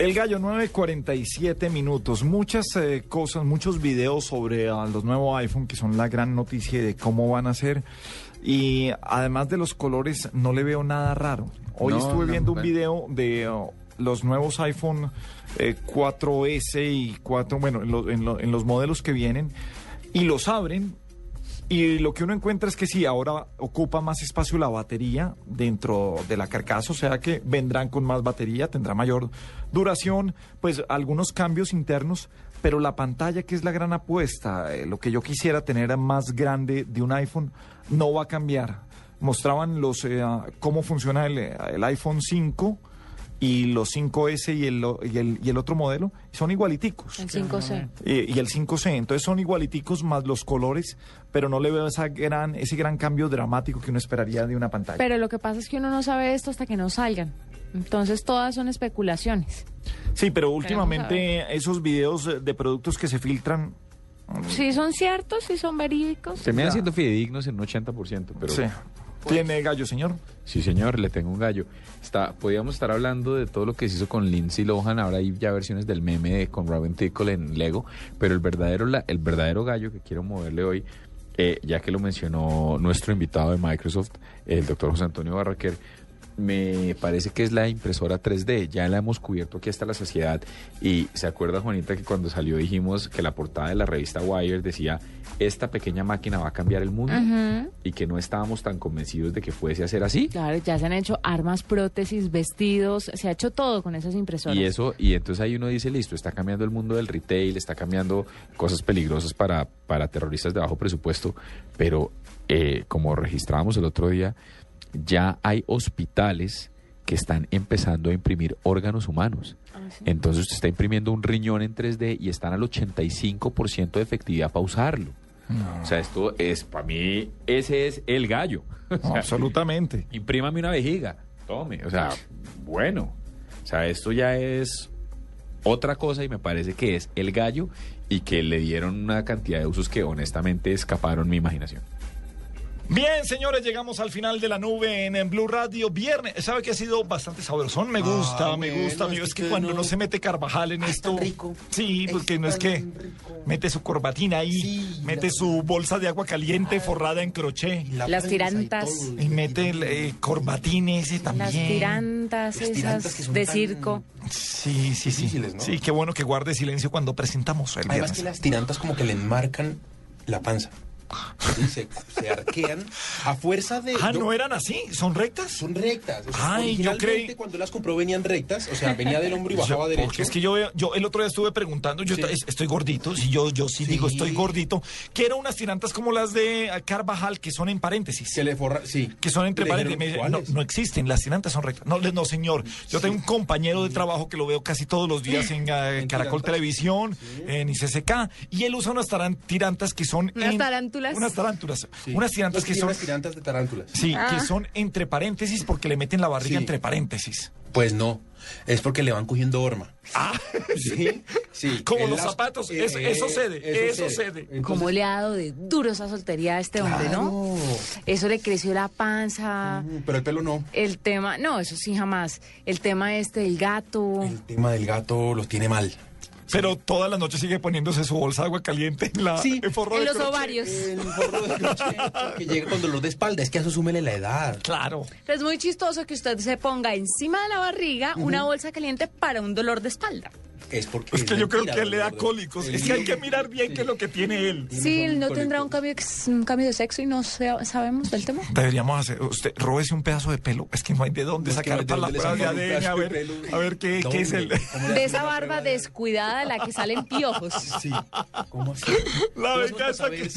El gallo 9.47 minutos. Muchas eh, cosas, muchos videos sobre ah, los nuevos iPhone que son la gran noticia de cómo van a ser. Y además de los colores, no le veo nada raro. Hoy No, estuve no, viendo un video de oh, los nuevos iPhone eh, 4S y 4, bueno, en, lo- en lo- en los modelos que vienen, y los abren y lo que uno encuentra es que sí, ahora ocupa más espacio la batería dentro de la carcasa, o sea que vendrán con más batería, tendrá mayor duración, pues algunos cambios internos, pero la pantalla que es la gran apuesta, eh, lo que yo quisiera tener más grande de un iPhone, no va a cambiar. Mostraban los eh, ah, cómo funciona el, eh, el iPhone 5 y los 5S y el, y el, y el otro modelo, son igualiticos. El 5C. Y, y el 5C, entonces son igualiticos más los colores, pero no le veo esa gran, ese gran cambio dramático que uno esperaría de una pantalla. Pero lo que pasa es que uno no sabe esto hasta que no salgan. Entonces todas son especulaciones. sí, pero últimamente esos videos eh, de productos que se filtran, Si son ciertos, si son verídicos. Terminan siendo fidedignos en un 80%, pero... Sí. ¿tiene gallo, señor? Sí, señor, le tengo un gallo. Está, podríamos estar hablando de todo lo que se hizo con Lindsay Lohan, ahora hay ya versiones del meme de- con Robin Tickle en Lego, pero el verdadero, la- el verdadero gallo que quiero moverle hoy, eh, ya que lo mencionó nuestro invitado de Microsoft, el doctor José Antonio Barraquer, me parece que es la impresora 3D. Ya la hemos cubierto aquí hasta la saciedad. Y se acuerda, Juanita, que cuando salió dijimos que la portada de la revista Wire decía, esta pequeña máquina va a cambiar el mundo. Y que no estábamos tan convencidos de que fuese a ser así. Claro, ya se han hecho armas, prótesis, vestidos, se ha hecho todo con esas impresoras. Y eso, y entonces ahí uno dice, listo, está cambiando el mundo del retail, está cambiando cosas peligrosas para, para terroristas de bajo presupuesto, pero eh, como registrábamos el otro día, ya hay hospitales que están empezando a imprimir órganos humanos. Entonces usted está imprimiendo un riñón en 3D y están al 85% de efectividad para usarlo. O sea, esto es, para mí, ese es el gallo. O sea, absolutamente. Imprímame una vejiga, tome. O sea, bueno. O sea, esto ya es otra cosa y me parece que es el gallo y que le dieron una cantidad de usos que honestamente escaparon mi imaginación. Bien, señores, llegamos al final de la nube en, en Blue Radio. Viernes, ¿sabe que ha sido bastante sabrosón? Me gusta, Ah, me bueno, gusta, es amigo. que Es que cuando no- no se mete Carvajal en esto. Sí, porque no es que mete su corbatina ahí, mete su bolsa de agua caliente forrada en crochet. Las tirantas. Y mete el eh, corbatín ese también. Las tirantas Las tirantas que esas de tan- circo. Sí, sí, sí. Sí, qué bueno que guarde silencio cuando presentamos el Además viernes. que las tirantas como que le enmarcan la panza. Se, se arquean a fuerza de... Ah, ¿no eran así? ¿Son rectas? Son rectas. O sea, Ay, yo creí- cuando las compró venían rectas, o sea, venía del hombro y bajaba Yo- derecho. Porque es que yo, veo- yo el otro día estuve preguntando, yo Sí. est- estoy gordito, si yo, yo sí, digo estoy gordito, que eran unas tirantas como las de Carvajal que son en paréntesis. Que le forra, sí. Que son entre paréntesis. dijeron, no, no existen, las tirantas son rectas. No, no señor. Yo tengo un compañero de trabajo que lo veo casi todos los días en, eh, Caracol Televisión, en ICCK, y él usa unas tirantas que son... Unas en- tarántulas. Unas tarántulas. Sí. Unas tirantas que son... unas tirantas de tarántulas. Sí, Ah. que son entre paréntesis porque le meten la barriga Sí. entre paréntesis. Pues no, es porque le van cogiendo horma. Ah, sí, sí. Como los las- zapatos, eh, eso, eso cede, eso, cede. Entonces- Cómo le ha dado de duro esa soltería a este hombre, ¿no? Eso le creció la panza. Pero el pelo no. El tema, no, eso sí jamás. El tema este del gato. El tema del gato lo tiene mal. Pero todas las noches sigue poniéndose su bolsa de agua caliente en la Sí, en forro En de los crochet. ovarios. El forro de crochet que llega con dolor de espalda. Es que eso súmele la edad. Claro. Pero es muy chistoso que usted se ponga encima de la barriga una bolsa caliente para un dolor de espalda. Es porque Es que yo creo que él le da cólicos. Es que hay que mirar bien qué es lo que tiene él. Sí, no tendrá un cambio, un cambio de sexo y no sabemos del tema. Deberíamos hacer, usted, róbese un pedazo de pelo. Es que no hay de dónde No, sacar sacar un ADN. A ver, a ver qué, qué es el. De esa barba descuidada de la que salen piojos. Sí. ¿Cómo así? La venganza, que,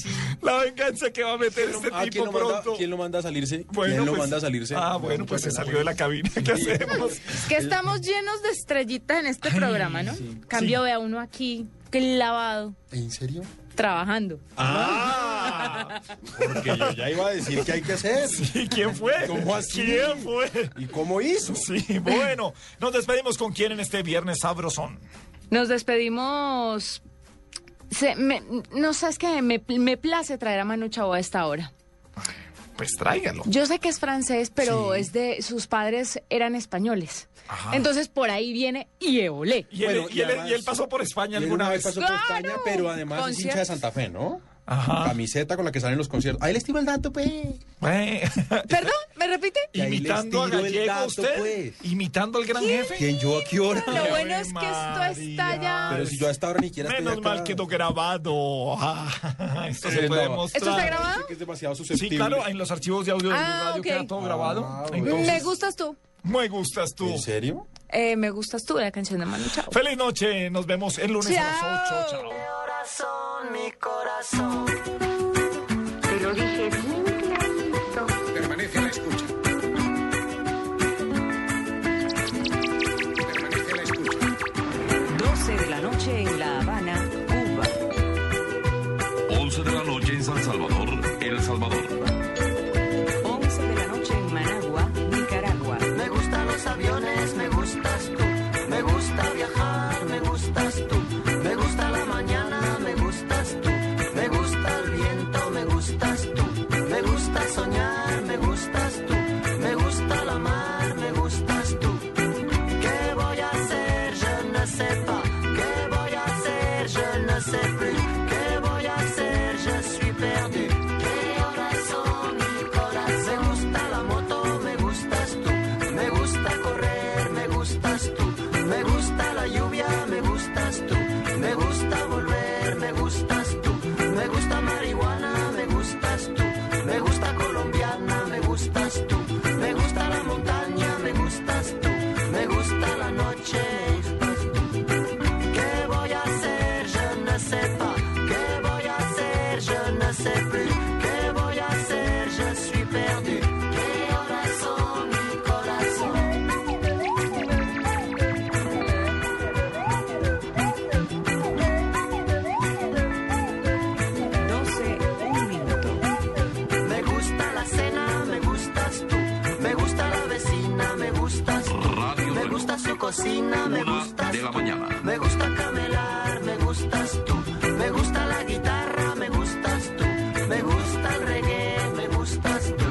la venganza que va a meter este Ah, ¿quién tipo lo, manda, pronto. ¿Quién lo manda a salirse? Bueno, ¿Quién lo pues- manda a salirse? Ah, bueno, pues se salió de la cabina. ¿Qué hacemos? Es que estamos llenos de estrellitas en este programa, ¿no? Cambio, vea uno aquí clavado, ¿En serio? trabajando. Ah, porque yo ya iba a decir que hay que hacer. Sí, ¿quién fue? ¿Cómo así? ¿Quién fue? ¿Y cómo hizo? Sí, bueno. Nos despedimos con quién en este viernes sabrosón. Nos despedimos. Se- me- no sabes que me, me place traer a Manu Chao a esta hora. Pues tráigalo. Yo sé que es francés, pero es de sus padres eran españoles. Ajá. Entonces por ahí viene y eolé. Y, él, Bueno, y y y él pasó por España alguna una vez. pasó por España, pero además es hincha de. Santa Fe, ¿no? Ajá. Camiseta con la que salen los conciertos. Ahí les tiro el dato, pues. Eh, ¿Perdón? ¿Me repite? Imitando a Gallego dato, usted. pues. Imitando al gran jefe. ¿Quién yo a qué hora? Lo bueno es que esto está ya. Pero si yo a esta hora ni estoy Menos acá. mal quedó grabado. Ah, esto se Eh, puede no. mostrar. ¿Esto está grabado? Sí que es demasiado Sí, susceptible. claro, en los archivos de audio de Ah, Radio ok. queda todo grabado. Ah, Entonces, Me gustas tú. Me gustas tú. ¿En serio? Eh, me gustas tú, la canción de Manu Chao. Feliz noche, nos vemos el lunes a las 8. Chao. corazón, mi corazón. Te lo dije bien clarito. Permanece a la escucha. Permanece a la escucha. 12 de la noche en La Habana, Cuba. 11 de la noche en San Salvador, gusta soñar, me gustas tú. Cocina, me gustas de la tú. mañana. Me gusta camelar, me gustas tú. Me gusta la guitarra, me gustas tú. Me gusta el reggae, me gustas tú.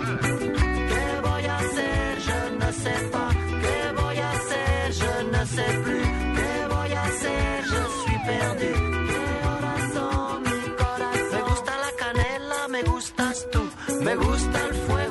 ¿Qué voy a hacer? Je ne sais pas. ¿Qué voy a hacer? Je ne sais plus. ¿Qué voy a hacer? Je suis perdu. ¿Qué corazón, mi corazón? Me gusta la canela, me gustas tú. Me gusta el fuego,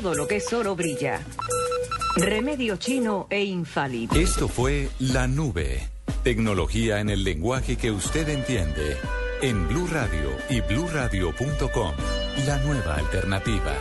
todo lo que es oro brilla. Remedio chino e infalible. Esto fue La Nube. Tecnología en el lenguaje que usted entiende. En Blue Radio y bluradio.com. La nueva alternativa.